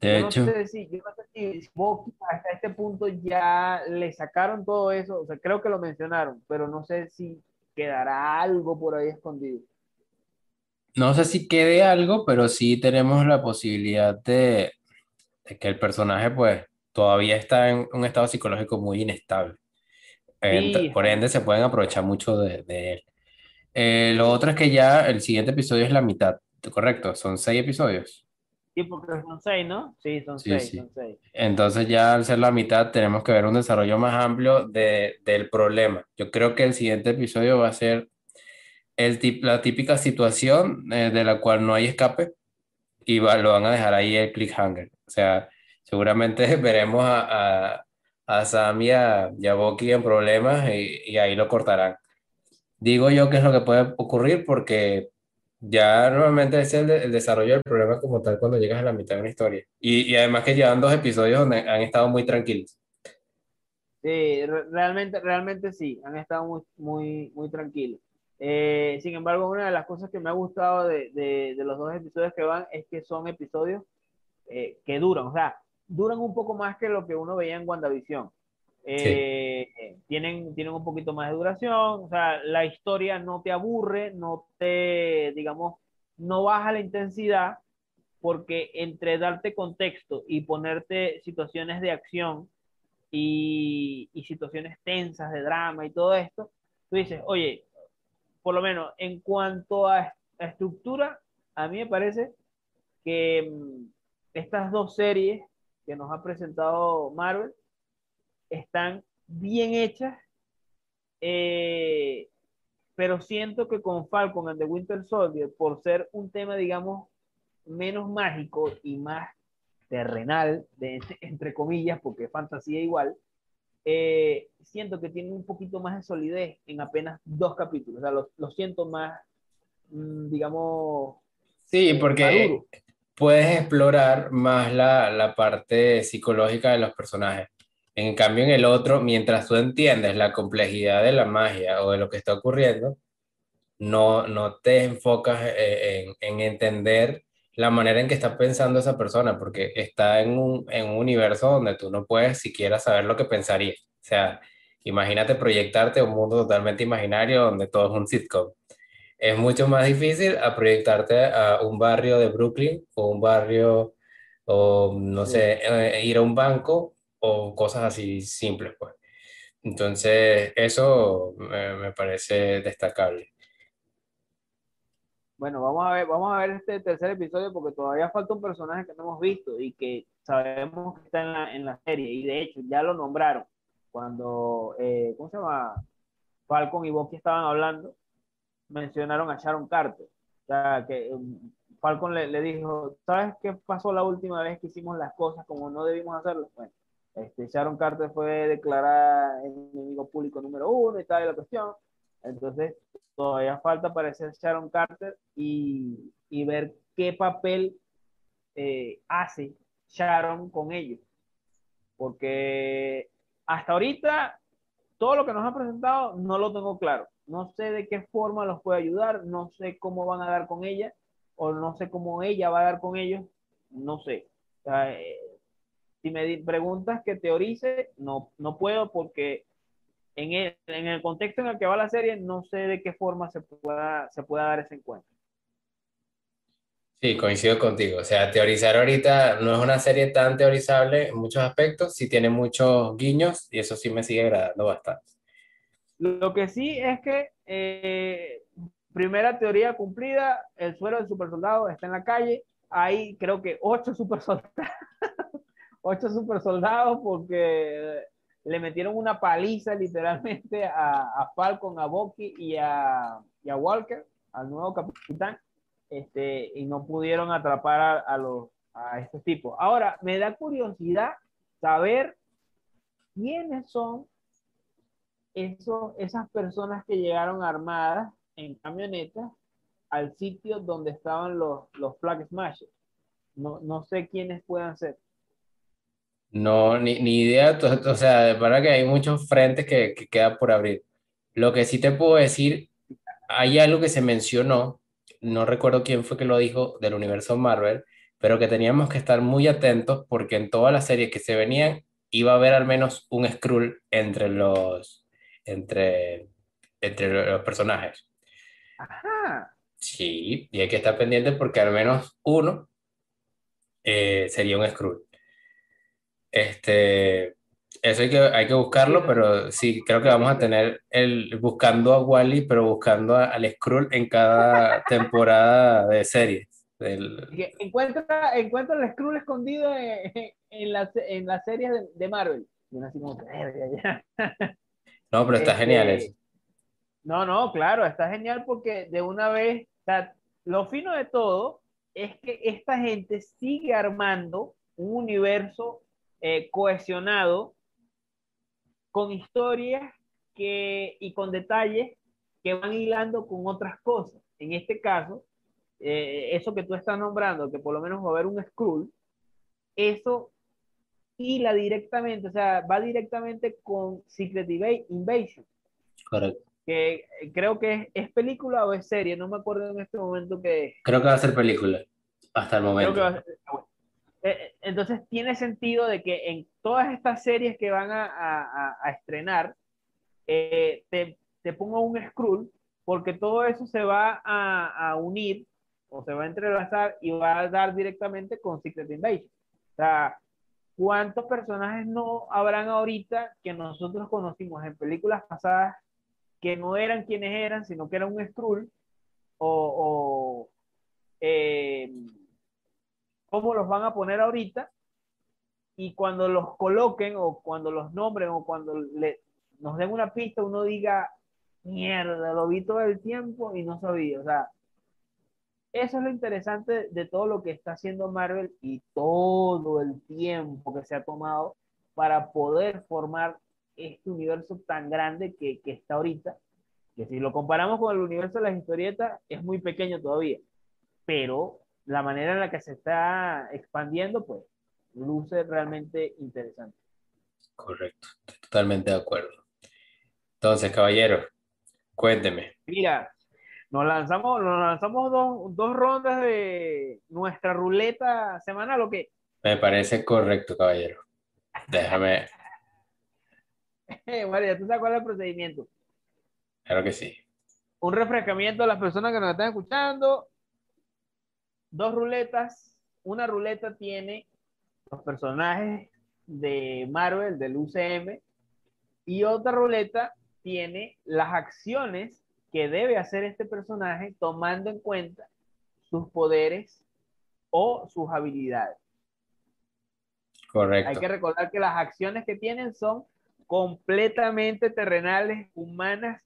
De yo hecho. No sé si, yo no sé si Bucky hasta este punto ya le sacaron todo eso, o sea, creo que lo mencionaron, pero no sé si quedará algo por ahí escondido. No sé si quede algo, pero sí tenemos la posibilidad de, de que el personaje pues todavía está en un estado psicológico muy inestable. Por ende, se pueden aprovechar mucho de, de él. Eh, lo otro es que ya el siguiente episodio es la mitad, ¿correcto? Son seis episodios. Sí, porque son seis, ¿no? Sí, son Sí, seis, sí. son seis. Entonces ya al ser la mitad tenemos que ver un desarrollo más amplio de, del problema. Yo creo que el siguiente episodio va a ser el la típica situación eh, de la cual no hay escape y va, lo van a dejar ahí el cliffhanger. O sea, seguramente veremos a, a, a Sam y a, y a Bucky en problemas y, y ahí lo cortarán. Digo yo que es lo que puede ocurrir porque ya normalmente es el, de, el, desarrollo del problema como tal cuando llegas a la mitad de una historia. Y, y además que llevan dos episodios donde han estado muy tranquilos. Sí, realmente, realmente sí, han estado muy, muy, muy tranquilos. Eh, sin embargo, una de las cosas que me ha gustado de, de, de los dos episodios que van es que son episodios eh, que duran, o sea, duran un poco más que lo que uno veía en WandaVision. Eh, sí. tienen, tienen un poquito más de duración, o sea, la historia no te aburre, no te, digamos, no baja la intensidad, porque entre darte contexto y ponerte situaciones de acción, y, y situaciones tensas de drama y todo esto, tú dices, oye, por lo menos en cuanto a, estructura, a mí me parece que mm, estas dos series que nos ha presentado Marvel están bien hechas, eh, pero siento que con Falcon and the Winter Soldier, por ser un tema, digamos, menos mágico y más terrenal, de, entre comillas, porque fantasía igual, eh, siento que tiene un poquito más de solidez en apenas dos capítulos. O sea, lo, siento más, mm, digamos... Sí, porque puedes explorar más la, la parte psicológica de los personajes. En cambio, en el otro, mientras tú entiendes la complejidad de la magia o de lo que está ocurriendo, no, no te enfocas eh, en, en entender la manera en que está pensando esa persona, porque está en un, en un universo donde tú no puedes siquiera saber lo que pensaría. O sea, imagínate proyectarte a un mundo totalmente imaginario donde todo es un sitcom. Es mucho más difícil a proyectarte a un barrio de Brooklyn o un barrio, o no sé, eh, ir a un banco o cosas así simples, pues. Entonces, eso me, me parece destacable. Bueno, vamos a ver, vamos a ver este tercer episodio porque todavía falta un personaje que no hemos visto y que sabemos que está en la, en la serie y de hecho ya lo nombraron cuando, eh, ¿cómo se llama? Falcon y Bucky estaban hablando, mencionaron a Sharon Carter. O sea, que um, Falcon le, dijo, ¿sabes qué pasó la última vez que hicimos las cosas como no debimos hacerlo? Bueno, este, Sharon Carter fue declarada enemigo público número uno y tal, y la cuestión. Entonces, todavía falta aparecer Sharon Carter y, ver qué papel eh, hace Sharon con ellos. Porque hasta ahorita, todo lo que nos ha presentado no lo tengo claro. No sé de qué forma los puede ayudar, no sé cómo van a dar con ella, o no sé cómo ella va a dar con ellos, no sé. Eh, si me preguntas que teorice, no, no puedo porque en el, contexto en el que va la serie, no sé de qué forma se pueda, se pueda dar ese encuentro. Sí, coincido contigo. O sea, teorizar ahorita no es una serie tan teorizable en muchos aspectos, sí tiene muchos guiños y eso sí me sigue agradando bastante. Lo que sí es que, eh, primera teoría cumplida, el suero del super soldado está en la calle. Hay creo que ocho super soldados, ocho super soldados porque le metieron una paliza literalmente a, a Falcon, a Bucky y a, y a, Walker, al nuevo capitán, este, y no pudieron atrapar a, a, los, a estos tipos. Ahora, me da curiosidad saber quiénes son esos, esas personas que llegaron armadas en camionetas al sitio donde estaban los, los Flag. No, no sé quiénes puedan ser. No, ni, ni idea, o sea, de verdad que hay muchos frentes que, que quedan por abrir. Lo que sí te puedo decir, hay algo que se mencionó, no recuerdo quién fue que lo dijo del universo Marvel, pero que teníamos que estar muy atentos porque en todas las series que se venían iba a haber al menos un Skrull entre los, entre, entre los personajes. Ajá. Sí, y hay que estar pendiente porque al menos uno eh, sería un Skrull. Este, eso hay que, hay que buscarlo, pero sí, creo que vamos a tener el buscando a Wally, pero buscando al Skrull en cada temporada de series. Del... Encuentra, encuentra el Skrull escondido en, en, la, en las series de, de Marvel. no, pero está genial este, eso. No, no, claro, está genial porque de una vez, o sea, lo fino de todo es que esta gente sigue armando un universo eh, cohesionado con historias que, y con detalles que van hilando con otras cosas. En este caso, eh, eso que tú estás nombrando, que por lo menos va a haber un Skrull, eso hila directamente, o sea, va directamente con Secret Invasion. Correcto. Que creo que es, es, película o es serie, no me acuerdo en este momento que Creo que va a ser película, hasta el momento. Creo que va a ser, eh, entonces tiene sentido de que en todas estas series que van a, a, a estrenar, eh, te, te pongo un Skrull, porque todo eso se va a, a, unir o se va a entrelazar y va a dar directamente con Secret Invasion. O sea, ¿cuántos personajes no habrán ahorita que nosotros conocimos en películas pasadas que no eran quienes eran, sino que eran un Skrull? O, eh, cómo los van a poner ahorita y cuando los coloquen o cuando los nombren o cuando le, nos den una pista, uno diga, mierda, lo vi todo el tiempo y no sabía. O sea, eso es lo interesante de todo lo que está haciendo Marvel y todo el tiempo que se ha tomado para poder formar este universo tan grande que, que está ahorita, que si lo comparamos con el universo de las historietas, es muy pequeño todavía, pero la manera en la que se está expandiendo, pues, luce realmente interesante. Correcto, totalmente de acuerdo. Entonces, caballero, cuénteme. Mira, nos lanzamos, nos lanzamos dos, dos rondas de nuestra ruleta semanal, ¿o qué? Me parece correcto, caballero. Déjame. María, ¿tú sabes cuál es el procedimiento? Claro que sí. Un refrescamiento a las personas que nos están escuchando. Dos ruletas. Una ruleta tiene los personajes de Marvel, del UCM, y otra ruleta tiene las acciones que debe hacer este personaje tomando en cuenta sus poderes o sus habilidades. Correcto. Hay que recordar que las acciones que tienen son completamente terrenales, humanas,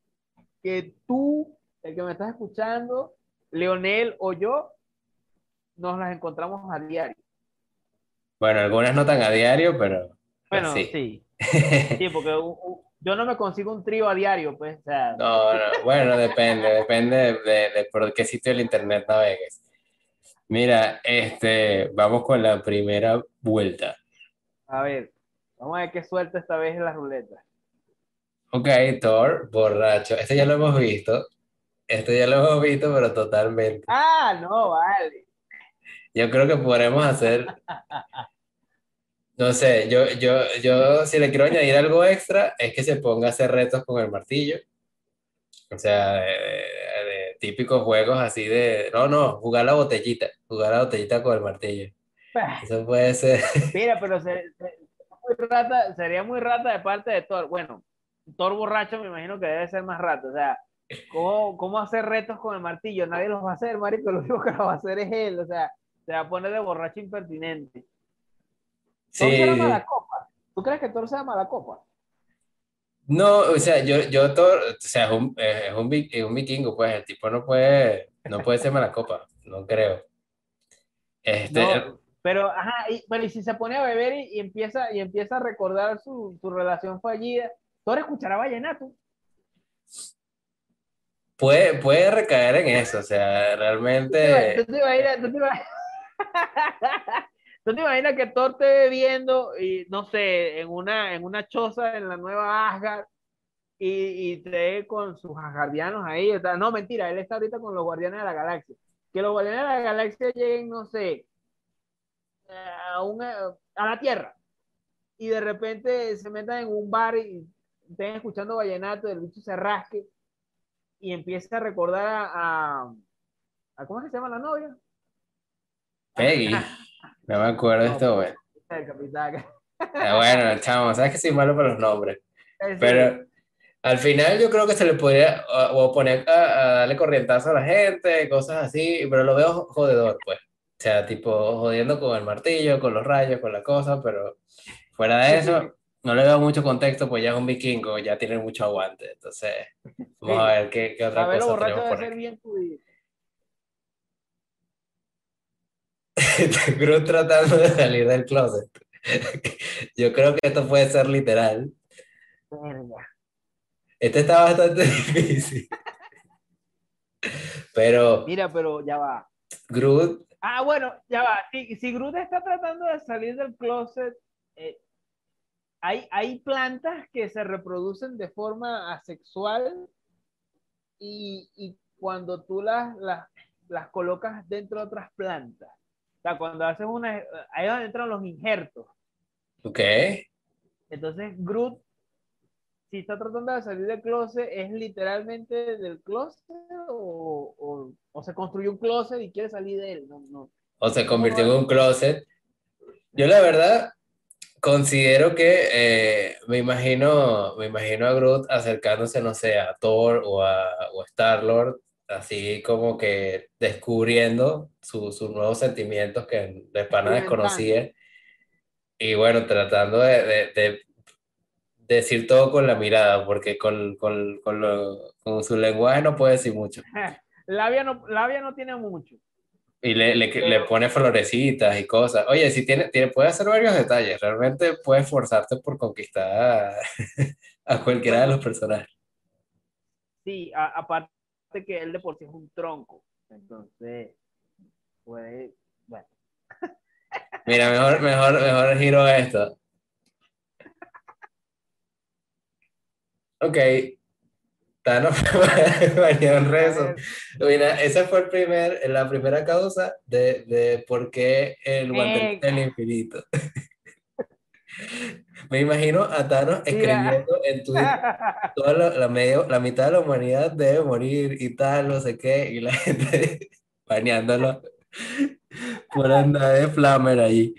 que tú, el que me estás escuchando, Leonel o yo, nos las encontramos a diario. Bueno, algunas no tan a diario, pero. Bueno, sí. Sí, sí porque yo no me consigo un trío a diario, pues. O sea... No, no, bueno, depende, depende de, de, por qué sitio del internet navegues. Mira, este, vamos con la primera vuelta. A ver, vamos a ver qué suerte esta vez en la ruleta. Ok, Thor, borracho. Este ya lo hemos visto. Este ya lo hemos visto, pero totalmente. Ah, no, vale. Yo creo que podremos hacer no sé, yo, yo, yo si le quiero añadir algo extra es que se ponga a hacer retos con el martillo. O sea, de, típicos juegos así de, no, no, jugar la botellita, jugar la botellita con el martillo. Eso puede ser. Mira, pero sería muy rata, sería muy rata de parte de Thor. Bueno, Thor borracho me imagino que debe ser más rato. O sea, ¿cómo, cómo hacer retos con el martillo? Nadie los va a hacer, marico, lo único que lo va a hacer es él. O sea, se va a poner de borracho impertinente. Sí. la copa. ¿Tú crees que Thor se llama la copa? No, o sea, yo, yo Thor, o sea, es un, es un, es un vikingo, pues el tipo no puede, no puede ser mala copa, no creo. Este, no, pero, ajá, y, pero y si se pone a beber y, y, empieza, y empieza a recordar su, su relación fallida, Thor escuchará vallenato. Puede, puede recaer en eso, o sea, realmente... ¿Tú te imaginas, tú te imaginas, ¿Tú te imaginas que Thor esté viendo, y no sé, en una, en una choza en la nueva Asgard y, y te con sus asgardianos ahí? no, mentira, él está ahorita con los guardianes de la galaxia. Que los guardianes de la galaxia lleguen, no sé, a, una, a la Tierra y de repente se metan en un bar y estén escuchando vallenato, el bicho se rasque y empieza a recordar a, a, a ¿cómo se llama la novia? Peggy. No me acuerdo de esto, güey. Ah, bueno, chamo, sabes que soy malo para los nombres. Pero al final yo creo que se le podría o, poner a, darle corrientazo a la gente, cosas así, pero lo veo jodedor, pues. O sea, tipo jodiendo con el martillo, con los rayos, con la cosa, pero fuera de eso, no le veo mucho contexto, pues ya es un vikingo, ya tiene mucho aguante. Entonces, vamos a ver qué, qué otra cosa tenemos por aquí. Bien Groot tratando de salir del closet. Yo creo que esto puede ser literal. Este está bastante difícil. Pero. Mira, pero ya va. Groot. Ah, bueno, ya va. Si, si Groot está tratando de salir del closet, eh, hay, hay plantas que se reproducen de forma asexual y, y cuando tú las, las, las colocas dentro de otras plantas, sea, cuando haces una, ahí es donde entran los injertos. Ok. Entonces, Groot, si está tratando de salir del closet, ¿es literalmente del closet o, o, o se construyó un closet y quiere salir de él? No, no. O se convirtió en un closet. Yo la verdad, considero que eh, me imagino, me imagino a Groot acercándose, no sé, a Thor o a, o Star-Lord, así como que descubriendo sus nuevos sentimientos que de pana desconocía. Y bueno, tratando de, de, decir todo con la mirada, porque con, con, con, con su lenguaje no puede decir mucho. Labia no, labia no tiene mucho. Y le, le, le, pone florecitas y cosas. Oye, si tiene, tiene, puede hacer varios detalles. Realmente puede esforzarte por conquistar a, cualquiera de los personajes. Sí, aparte que él de por sí es un tronco. Entonces, puede. Bueno. Mira, mejor, mejor, mejor giro esto. Ok, Thanos en redes Mira, esa fue el primer, la primera causa de, de por qué el guantelete del infinito. Me imagino a Thanos escribiendo en Twitter toda la, la, medio, la mitad de la humanidad debe morir y tal, no sé qué, y la gente bañándolo por andar de flamer ahí.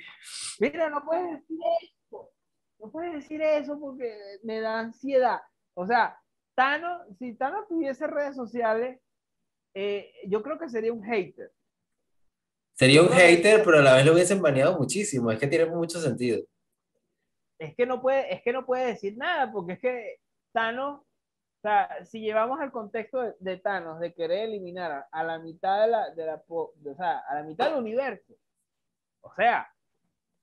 Mira, no puedes decir eso. No puedes decir eso porque me da ansiedad. O sea, Tano, si Tano tuviese redes sociales, eh, yo creo que sería un hater. Sería un hater, pero a la vez lo hubiesen baneado muchísimo. Es que tiene mucho sentido. Es que no puede, es que no puede decir nada, porque es que Thanos, o sea, si llevamos al contexto de, de Thanos, de querer eliminar a, la mitad de la, de la o sea, a la mitad del universo, o sea,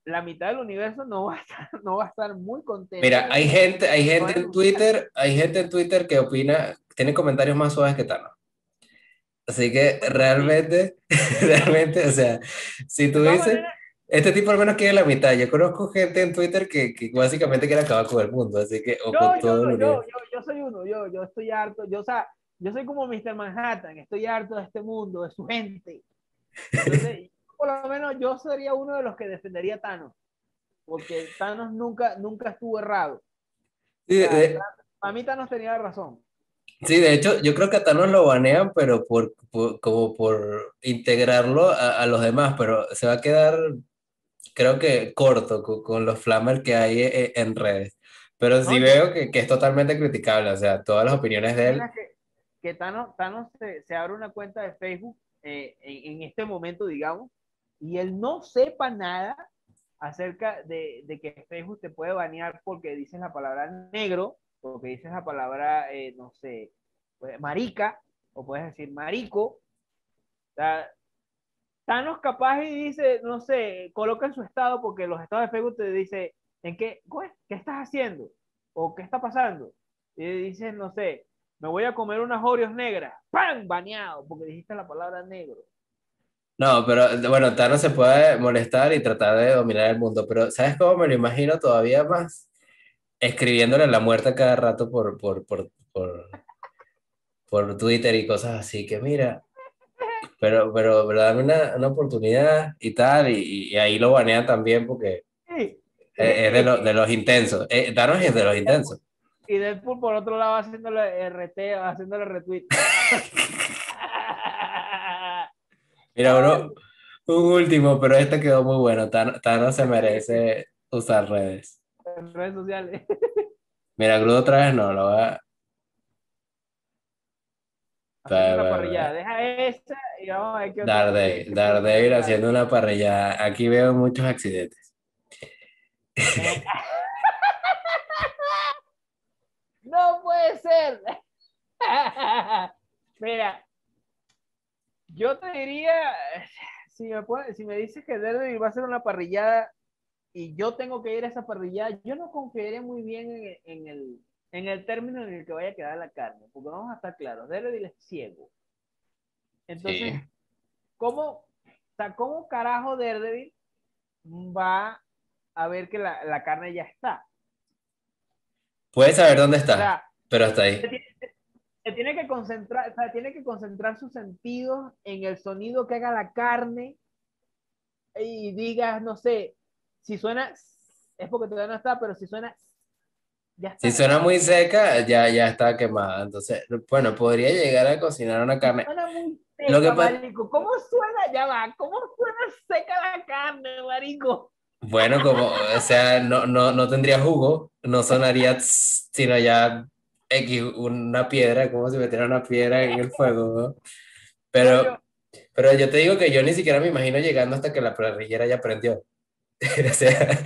la mitad del universo no va a estar, no va a estar muy contento. Mira, hay gente, hay gente en Twitter, hay gente en Twitter que opina, tiene comentarios más suaves que Thanos. Así que realmente, realmente, o sea, si tú dices, este tipo al menos quiere la mitad. Yo conozco gente en Twitter que, que básicamente quiere acabar con el mundo, así que, o yo, con todo yo, yo, yo, soy uno, yo, yo estoy harto, yo, o sea, yo soy como Mr. Manhattan, estoy harto de este mundo, de su gente. Entonces, por lo menos yo sería uno de los que defendería a Thanos, porque Thanos nunca, nunca estuvo errado. Sí, para mí Thanos tenía razón. Sí, de hecho, yo creo que a Thanos lo banean, pero por, como por integrarlo a, a, los demás, pero se va a quedar, creo que corto con, los flammers que hay e, e, en redes. Pero sí veo que, que, es totalmente criticable, o sea, todas las opiniones de él. Que, que Thanos, Thanos se, se, abre una cuenta de Facebook eh, en, en, este momento, digamos, y él no sepa nada acerca de, de, que Facebook te puede banear porque dices la palabra negro, porque dices la palabra, eh, no sé, pues, marica, o puedes decir marico. O sea, Thanos capaz y dice, no sé, coloca en su estado, porque los estados de Facebook te dice, ¿en qué, qué estás haciendo? ¿O qué está pasando? Y dices, no sé, me voy a comer unas Oreos negras, ¡pam! Baneado, porque dijiste la palabra negro. No, pero bueno, Thanos se puede molestar y tratar de dominar el mundo, pero ¿sabes cómo me lo imagino todavía más? Escribiéndole la muerte cada rato por, por, por, por, por Twitter y cosas así, que mira, pero, pero, pero dame una, una oportunidad y tal, y, y, ahí lo banean también porque es, es de, lo, de, los intensos. Eh, Thanos es de los intensos. Y Deadpool por otro lado haciéndole RT, haciéndole retweet. Mira, bro, un último, pero este quedó muy bueno. Thanos se merece usar redes. Redes sociales. Mira, Grudo otra vez no, lo va a... Haciendo una parrillada. Deja esa y vamos a ver qué Daredevil, Daredevil haciendo una parrillada. Aquí veo muchos accidentes. no puede ser. Mira, yo te diría, si me, puede, si me dices que Daredevil va a ser una parrillada y yo tengo que ir a esa parrillada, yo no confiaría muy bien en, en, el, en el término en el que vaya a quedar la carne, porque vamos a estar claros, Daredevil es ciego. Entonces, sí. ¿cómo, o sea, ¿cómo carajo Daredevil va a ver que la, la carne ya está? Puedes saber dónde está, o sea, pero hasta ahí se tiene que concentrar, o sea, tiene que concentrar sus sentidos en el sonido que haga la carne y digas, no sé, si suena, es porque todavía no está, pero si suena, ya. Si suena muy seca, ya, ya está quemada. Entonces, bueno, podría llegar a cocinar una carne. Suena muy seca, Lo que marico. ¿Cómo suena? Ya va, ¿cómo suena seca la carne, marico? Bueno, como, o sea, no, no, no tendría jugo, no sonaría, tss, sino ya X, una piedra, como si metiera una piedra en el fuego, ¿no? Pero, pero yo te digo que yo ni siquiera me imagino llegando hasta que la parrillera ya prendió. O sea,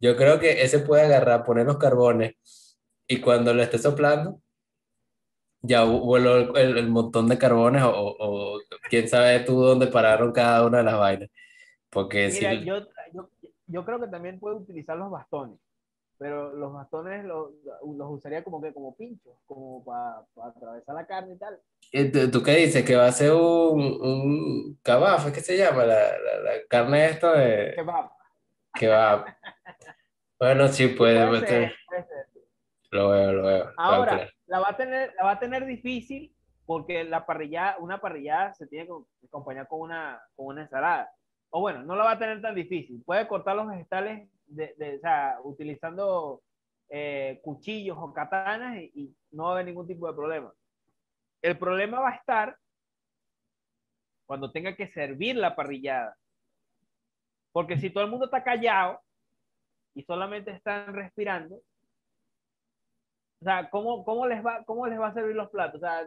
yo creo que ese puede agarrar, poner los carbones y cuando lo esté soplando, ya vuelo el, el- montón de carbones o, o quién sabe tú dónde pararon cada una de las vainas. Porque Mira, si, yo, yo, yo creo que también puede utilizar los bastones, pero los bastones los, los usaría como que como pinchos, como para atravesar la carne y tal. ¿tú qué dices? ¿Que va a ser un, un kebab? ¿Es que se llama? La, la, la carne esta de va, kebab. Bueno, sí, puede, puede ser. puede ser. Lo veo, lo veo. Ahora, la va a tener, la va a tener difícil porque la parrilla, una parrillada se tiene que acompañar con una, con una ensalada. O bueno, no la va a tener tan difícil. Puede cortar los vegetales de, de- o sea, utilizando eh, cuchillos o katanas y, y no va a haber ningún tipo de problema. El problema va a estar cuando tenga que servir la parrillada. Porque si todo el mundo está callado y solamente están respirando, o sea, ¿cómo, cómo, les, va, ¿cómo les va a servir los platos? O sea,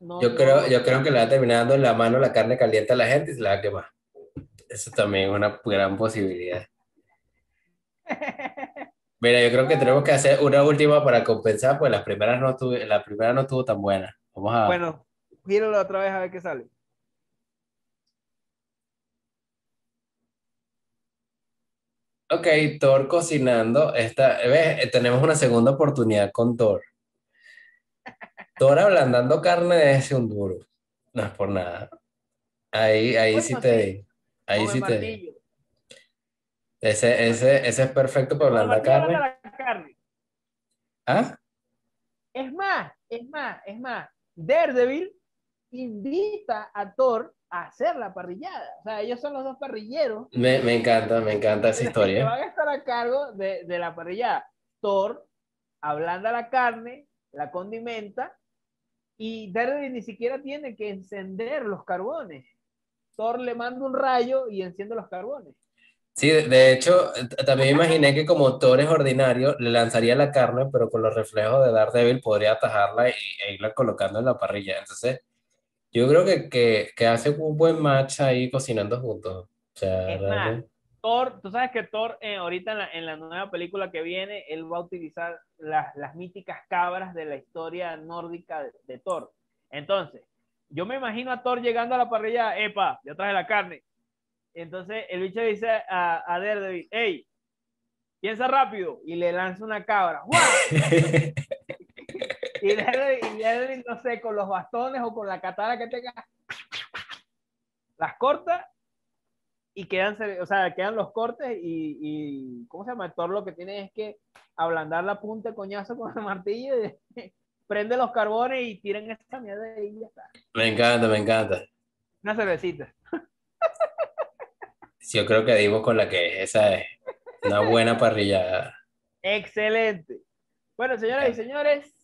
no, Yo creo, no- yo creo que le va a terminar dando en la mano la carne caliente a la gente y se la va a quemar. Eso también es una gran posibilidad. Mira, yo creo que tenemos que hacer una última para compensar, pues las primeras no tuve, la primera no estuvo tan buena. Vamos a, Bueno, gíralo otra vez a ver qué sale. Ok, Thor cocinando. Esta, ¿ves? Eh, Tenemos una segunda oportunidad con Thor. Thor ablandando carne de ese un duro. No es por nada. Ahí, ahí Bueno, sí te sí. Ahí sí te martillo. Ese, ese, ese es perfecto para ablandar carne. carne. ¿Ah? Es más, es más, es más. Daredevil invita a Thor a hacer la parrillada. O sea, ellos son los dos parrilleros Me, me encanta, me encanta esa que historia. van a estar a cargo de, de la parrillada. Thor ablanda la carne, la condimenta y Daredevil ni siquiera tiene que encender los carbones. Thor le manda un rayo y enciende los carbones. Sí, de, hecho, también imaginé que como Thor es ordinario, le lanzaría la carne, pero con los reflejos de Daredevil podría atajarla y, e irla colocando en la parrilla. Entonces, yo creo que, que, que hace un buen match ahí cocinando juntos. O sea, Es más, Thor, tú sabes que Thor eh, ahorita en la, en la nueva película que viene, él va a utilizar las, las míticas cabras de la historia nórdica de, de Thor. Entonces, yo me imagino a Thor llegando a la parrilla, epa, ya traje la carne. Entonces el bicho dice a, a Daredevil, hey, piensa rápido, y le lanza una cabra. ¡Guau! Y Daredevil, no sé, con los bastones o con la katana que tenga, las corta y quedan, o sea, quedan los cortes y, y, ¿cómo se llama? Thor lo que tiene es que ablandar la punta de coñazo con el martillo y prende los carbones y tiran esa mierda y ya está. Me encanta, me encanta. Una cervecita. Yo creo que dimos con la que es. Esa es una buena parrilla. Excelente. Bueno, señoras y señores,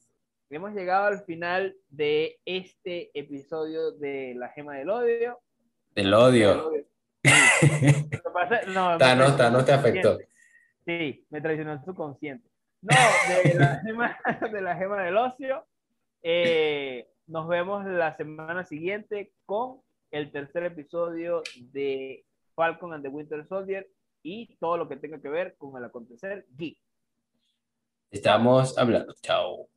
hemos llegado al final de este episodio de La Gema del Odio. Del odio. No, Thanos, Thanos te afectó. Sí, me traicionó el subconsciente. No, de la gema, de la gema del ocio. Eh, nos vemos la semana siguiente con el tercer episodio de Falcon and the Winter Soldier y todo lo que tenga que ver con el acontecer geek. Estamos hablando. Chao.